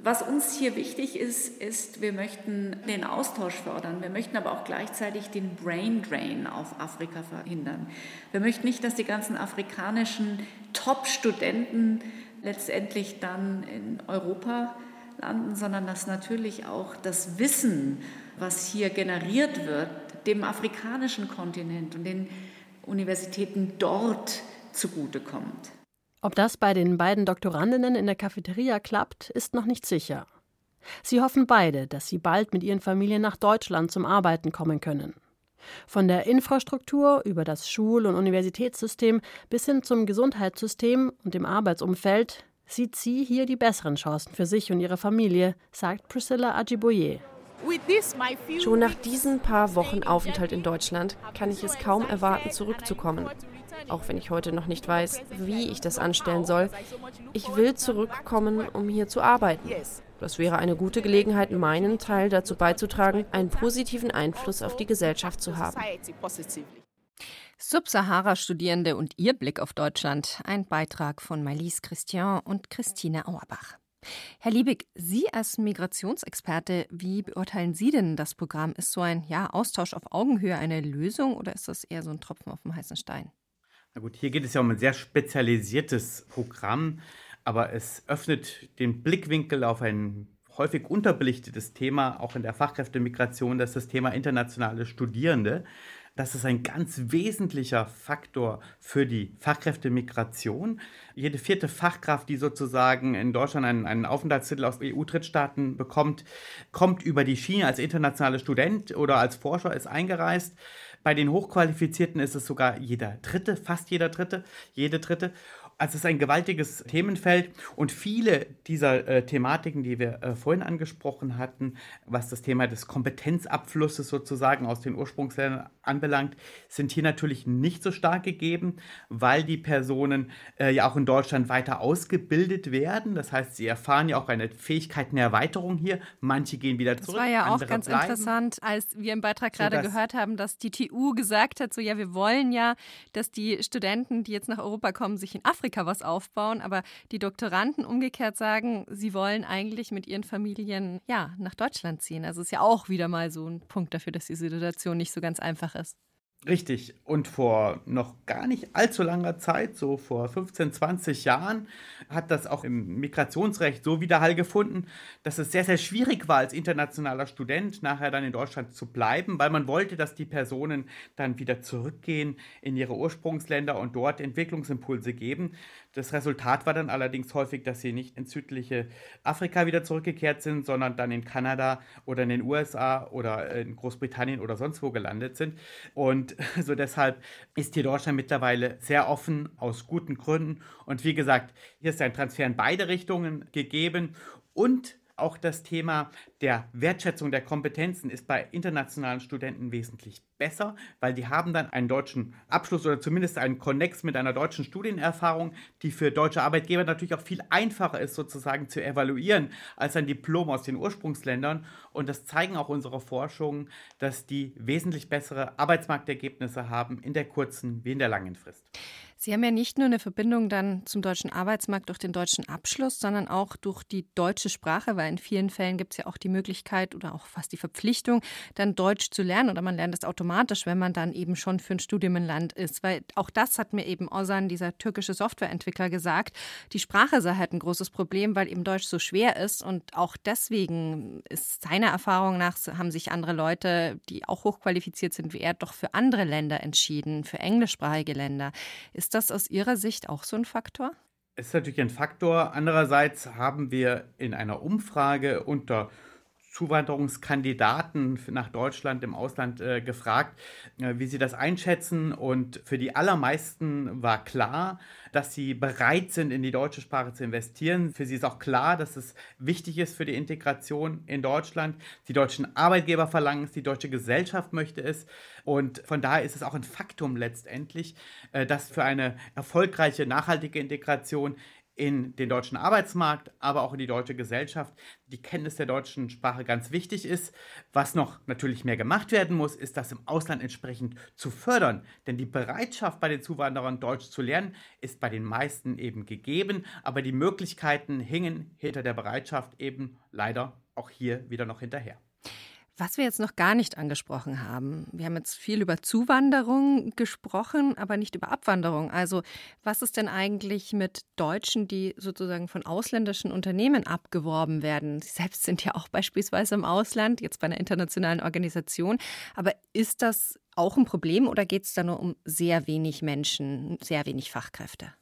Was uns hier wichtig ist, ist, wir möchten den Austausch fördern. Wir möchten aber auch gleichzeitig den Brain Drain auf Afrika verhindern. Wir möchten nicht, dass die ganzen afrikanischen Top-Studenten letztendlich dann in Europa landen, sondern dass natürlich auch das Wissen, was hier generiert wird, dem afrikanischen Kontinent und den Universitäten dort zugutekommt. Ob das bei den beiden Doktorandinnen in der Cafeteria klappt, ist noch nicht sicher. Sie hoffen beide, dass sie bald mit ihren Familien nach Deutschland zum Arbeiten kommen können. Von der Infrastruktur über das Schul- und Universitätssystem bis hin zum Gesundheitssystem und dem Arbeitsumfeld sieht sie hier die besseren Chancen für sich und ihre Familie, sagt Priscilla Ajiboye. Schon nach diesen paar Wochen Aufenthalt in Deutschland kann ich es kaum erwarten, zurückzukommen. Auch wenn ich heute noch nicht weiß, wie ich das anstellen soll. Ich will zurückkommen, um hier zu arbeiten. Das wäre eine gute Gelegenheit, meinen Teil dazu beizutragen, einen positiven Einfluss auf die Gesellschaft zu haben. Subsahara-Studierende und ihr Blick auf Deutschland. Ein Beitrag von Malise Christian und Christine Auerbach. Herr Liebig, Sie als Migrationsexperte, wie beurteilen Sie denn das Programm? Ist so ein ja, Austausch auf Augenhöhe eine Lösung oder ist das eher so ein Tropfen auf dem heißen Stein? Na gut, hier geht es ja um ein sehr spezialisiertes Programm, aber es öffnet den Blickwinkel auf ein häufig unterbelichtetes Thema, auch in der Fachkräftemigration, das ist das Thema internationale Studierende. Das ist ein ganz wesentlicher Faktor für die Fachkräftemigration. Jede vierte Fachkraft, die sozusagen in Deutschland einen, einen Aufenthaltstitel aus EU-Drittstaaten bekommt, kommt über die Schiene als internationaler Student oder als Forscher, ist eingereist. Bei den Hochqualifizierten ist es sogar jeder Dritte, fast jeder Dritte, jede Dritte. Also es ist ein gewaltiges Themenfeld und viele dieser äh, Thematiken, die wir äh, vorhin angesprochen hatten, was das Thema des Kompetenzabflusses sozusagen aus den Ursprungsländern anbelangt, sind hier natürlich nicht so stark gegeben, weil die Personen äh, ja auch in Deutschland weiter ausgebildet werden. Das heißt, sie erfahren ja auch eine Fähigkeitenerweiterung hier. Manche gehen wieder zurück. Das war ja auch ganz bleiben. interessant, als wir im Beitrag gerade so, gehört haben, dass die TU gesagt hat, so ja, wir wollen ja, dass die Studenten, die jetzt nach Europa kommen, sich in Afrika Afrika was aufbauen, aber die Doktoranden umgekehrt sagen, sie wollen eigentlich mit ihren Familien ja nach Deutschland ziehen. Also ist ja auch wieder mal so ein Punkt dafür, dass die Situation nicht so ganz einfach ist. Richtig. Und vor noch gar nicht allzu langer Zeit, so vor 15, 20 Jahren, hat das auch im Migrationsrecht so Widerhall gefunden, dass es sehr, sehr schwierig war, als internationaler Student nachher dann in Deutschland zu bleiben, weil man wollte, dass die Personen dann wieder zurückgehen in ihre Ursprungsländer und dort Entwicklungsimpulse geben. Das Resultat war dann allerdings häufig, dass sie nicht ins südliche Afrika wieder zurückgekehrt sind, sondern dann in Kanada oder in den USA oder in Großbritannien oder sonst wo gelandet sind. Und [LAUGHS] so deshalb ist hier Deutschland mittlerweile sehr offen aus guten Gründen. Und wie gesagt, hier ist ein Transfer in beide Richtungen gegeben und auch das Thema der Wertschätzung der Kompetenzen ist bei internationalen Studenten wesentlich besser, weil die haben dann einen deutschen Abschluss oder zumindest einen Connex mit einer deutschen Studienerfahrung, die für deutsche Arbeitgeber natürlich auch viel einfacher ist sozusagen zu evaluieren als ein Diplom aus den Ursprungsländern. Und das zeigen auch unsere Forschungen, dass die wesentlich bessere Arbeitsmarktergebnisse haben in der kurzen wie in der langen Frist. Sie haben ja nicht nur eine Verbindung dann zum deutschen Arbeitsmarkt durch den deutschen Abschluss, sondern auch durch die deutsche Sprache, weil in vielen Fällen gibt es ja auch die Möglichkeit oder auch fast die Verpflichtung, dann Deutsch zu lernen oder man lernt es automatisch, wenn man dann eben schon für ein Studium im Land ist. Weil auch das hat mir eben Ozan, dieser türkische Softwareentwickler, gesagt. Die Sprache sei halt ein großes Problem, weil eben Deutsch so schwer ist und auch deswegen ist seiner Erfahrung nach, haben sich andere Leute, die auch hochqualifiziert sind wie er, doch für andere Länder entschieden, für englischsprachige Länder. Ist ist das aus Ihrer Sicht auch so ein Faktor? Es ist natürlich ein Faktor. Andererseits haben wir in einer Umfrage unter Zuwanderungskandidaten nach Deutschland im Ausland äh, gefragt, äh, wie sie das einschätzen. Und für die allermeisten war klar, dass sie bereit sind, in die deutsche Sprache zu investieren. Für sie ist auch klar, dass es wichtig ist für die Integration in Deutschland. Die deutschen Arbeitgeber verlangen es, die deutsche Gesellschaft möchte es. Und von daher ist es auch ein Faktum letztendlich, äh, dass für eine erfolgreiche, nachhaltige Integration in den deutschen Arbeitsmarkt, aber auch in die deutsche Gesellschaft die Kenntnis der deutschen Sprache ganz wichtig ist. Was noch natürlich mehr gemacht werden muss, ist das im Ausland entsprechend zu fördern. Denn die Bereitschaft bei den Zuwanderern, Deutsch zu lernen, ist bei den meisten eben gegeben, aber die Möglichkeiten hingen hinter der Bereitschaft eben leider auch hier wieder noch hinterher. Was wir jetzt noch gar nicht angesprochen haben, wir haben jetzt viel über Zuwanderung gesprochen, aber nicht über Abwanderung. Also was ist denn eigentlich mit Deutschen, die sozusagen von ausländischen Unternehmen abgeworben werden? Sie selbst sind ja auch beispielsweise im Ausland, jetzt bei einer internationalen Organisation. Aber ist das auch ein Problem oder geht es da nur um sehr wenig Menschen, sehr wenig Fachkräfte?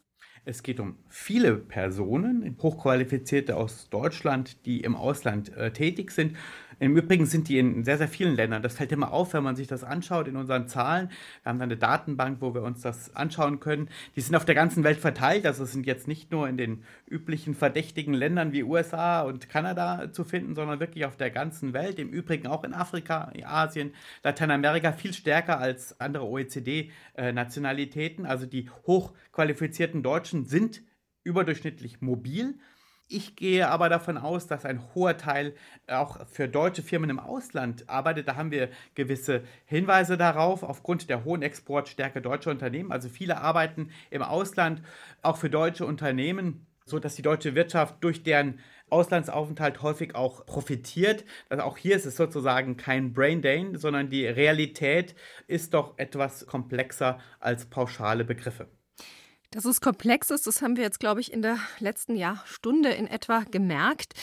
Es geht um viele Personen, Hochqualifizierte aus Deutschland, die im Ausland äh, tätig sind. Im Übrigen sind die in sehr, sehr vielen Ländern. Das fällt immer auf, wenn man sich das anschaut in unseren Zahlen. Wir haben da eine Datenbank, wo wir uns das anschauen können. Die sind auf der ganzen Welt verteilt. Also sind jetzt nicht nur in den üblichen verdächtigen Ländern wie USA und Kanada zu finden, sondern wirklich auf der ganzen Welt. Im Übrigen auch in Afrika, Asien, Lateinamerika viel stärker als andere OECD-Nationalitäten. Also die hochqualifizierten Deutschen sind überdurchschnittlich mobil ich gehe aber davon aus, dass ein hoher Teil auch für deutsche Firmen im Ausland arbeitet. Da haben wir gewisse Hinweise darauf, aufgrund der hohen Exportstärke deutscher Unternehmen. Also viele arbeiten im Ausland, auch für deutsche Unternehmen, sodass die deutsche Wirtschaft durch deren Auslandsaufenthalt häufig auch profitiert. Also auch hier ist es sozusagen kein Brain Drain, sondern die Realität ist doch etwas komplexer als pauschale Begriffe. Dass es komplex ist, das haben wir jetzt, glaube ich, in der letzten Jahr Stunde in etwa gemerkt.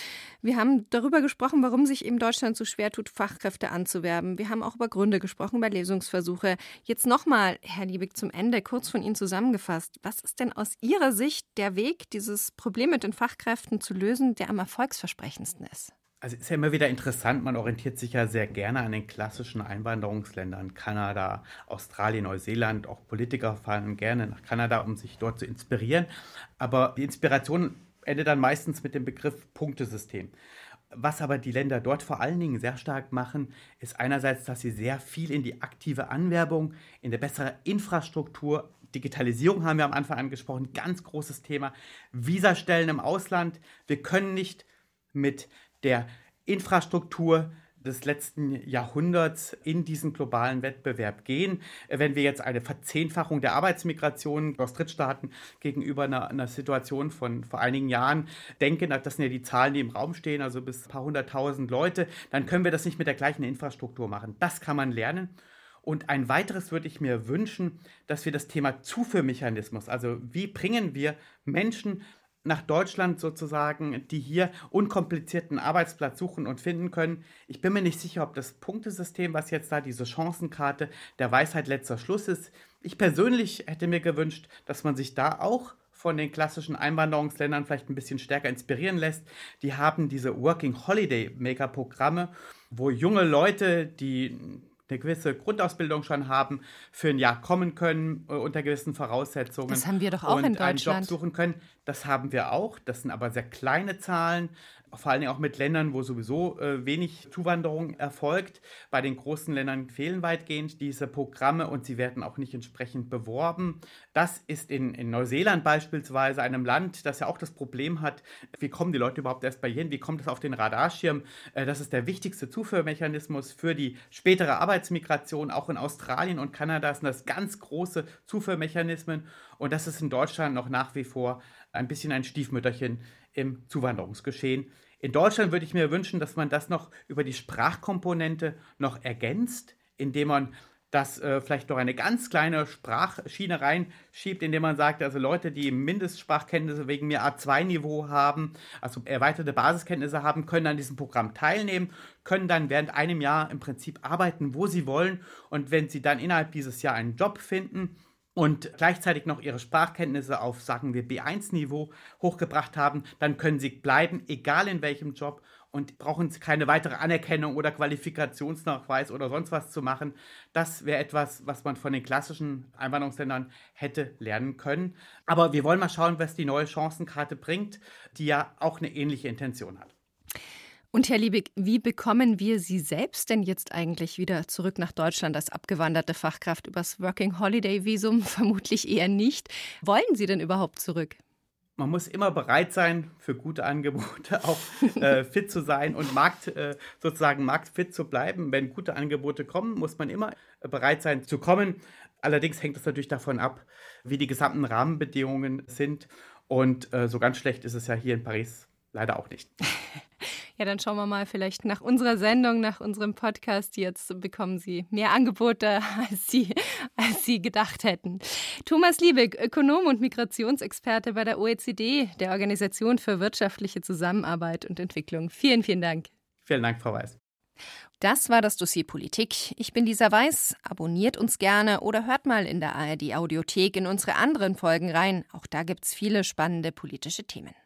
Wir haben darüber gesprochen, warum sich eben Deutschland so schwer tut, Fachkräfte anzuwerben. Wir haben auch über Gründe gesprochen, über Lesungsversuche. Jetzt nochmal, Herr Liebig, zum Ende kurz von Ihnen zusammengefasst. Was ist denn aus Ihrer Sicht der Weg, dieses Problem mit den Fachkräften zu lösen, der am erfolgsversprechendsten ist? Also ist ja immer wieder interessant, man orientiert sich ja sehr gerne an den klassischen Einwanderungsländern, Kanada, Australien, Neuseeland. Auch Politiker fahren gerne nach Kanada, um sich dort zu inspirieren. Aber die Inspiration endet dann meistens mit dem Begriff Punktesystem. Was aber die Länder dort vor allen Dingen sehr stark machen, ist einerseits, dass sie sehr viel in die aktive Anwerbung, in der besseren Infrastruktur, Digitalisierung haben wir am Anfang angesprochen, ganz großes Thema, Visastellen im Ausland. Wir können nicht mit der Infrastruktur des letzten Jahrhunderts in diesen globalen Wettbewerb gehen. Wenn wir jetzt eine Verzehnfachung der Arbeitsmigration aus Drittstaaten gegenüber einer, einer, Situation von vor einigen Jahren denken, das sind ja die Zahlen, die im Raum stehen, also bis ein paar hunderttausend Leute, dann können wir das nicht mit der gleichen Infrastruktur machen. Das kann man lernen. Und ein weiteres würde ich mir wünschen, dass wir das Thema Zuführmechanismus, also wie bringen wir Menschen nach Deutschland sozusagen, die hier unkomplizierten Arbeitsplatz suchen und finden können. Ich bin mir nicht sicher, ob das Punktesystem, was jetzt da diese Chancenkarte der Weisheit letzter Schluss ist. Ich persönlich hätte mir gewünscht, dass man sich da auch von den klassischen Einwanderungsländern vielleicht ein bisschen stärker inspirieren lässt. Die haben diese Working Holiday Maker Programme, wo junge Leute, die eine gewisse Grundausbildung schon haben, für ein Jahr kommen können äh, unter gewissen Voraussetzungen. Das haben wir doch auch und in Deutschland. einen Job suchen können. Das haben wir auch. Das sind aber sehr kleine Zahlen vor allen Dingen auch mit Ländern, wo sowieso äh, wenig Zuwanderung erfolgt. Bei den großen Ländern fehlen weitgehend diese Programme und sie werden auch nicht entsprechend beworben. Das ist in, in Neuseeland beispielsweise, einem Land, das ja auch das Problem hat, wie kommen die Leute überhaupt erst bei hin, wie kommt es auf den Radarschirm? Äh, das ist der wichtigste Zuführmechanismus für die spätere Arbeitsmigration. Auch in Australien und Kanada sind das ganz große Zuführmechanismen und das ist in Deutschland noch nach wie vor ein bisschen ein Stiefmütterchen im Zuwanderungsgeschehen. In Deutschland würde ich mir wünschen, dass man das noch über die Sprachkomponente noch ergänzt, indem man das äh, vielleicht noch eine ganz kleine Sprachschiene reinschiebt, indem man sagt, also Leute, die Mindestsprachkenntnisse wegen mir A2-Niveau haben, also erweiterte Basiskenntnisse haben, können an diesem Programm teilnehmen, können dann während einem Jahr im Prinzip arbeiten, wo sie wollen. Und wenn sie dann innerhalb dieses Jahr einen Job finden, und gleichzeitig noch ihre Sprachkenntnisse auf, sagen wir, B1-Niveau hochgebracht haben, dann können sie bleiben, egal in welchem Job und brauchen keine weitere Anerkennung oder Qualifikationsnachweis oder sonst was zu machen. Das wäre etwas, was man von den klassischen Einwanderungsländern hätte lernen können. Aber wir wollen mal schauen, was die neue Chancenkarte bringt, die ja auch eine ähnliche Intention hat. Und Herr Liebig, wie bekommen wir Sie selbst denn jetzt eigentlich wieder zurück nach Deutschland als abgewanderte Fachkraft übers Working Holiday Visum? [LAUGHS] Vermutlich eher nicht. Wollen Sie denn überhaupt zurück? Man muss immer bereit sein, für gute Angebote auch äh, fit zu sein und Markt, äh, sozusagen marktfit zu bleiben. Wenn gute Angebote kommen, muss man immer bereit sein zu kommen. Allerdings hängt es natürlich davon ab, wie die gesamten Rahmenbedingungen sind. Und äh, so ganz schlecht ist es ja hier in Paris leider auch nicht. [LAUGHS] Ja, dann schauen wir mal vielleicht nach unserer Sendung, nach unserem Podcast. Jetzt bekommen Sie mehr Angebote, [LAUGHS] als Sie, als Sie gedacht hätten. Thomas Liebig, Ökonom und Migrationsexperte bei der OECD, der Organisation für wirtschaftliche Zusammenarbeit und Entwicklung. Vielen, vielen Dank. Vielen Dank, Frau Weiß. Das war das Dossier Politik. Ich bin Lisa Weiß. Abonniert uns gerne oder hört mal in der ARD Audiothek in unsere anderen Folgen rein. Auch da gibt es viele spannende politische Themen.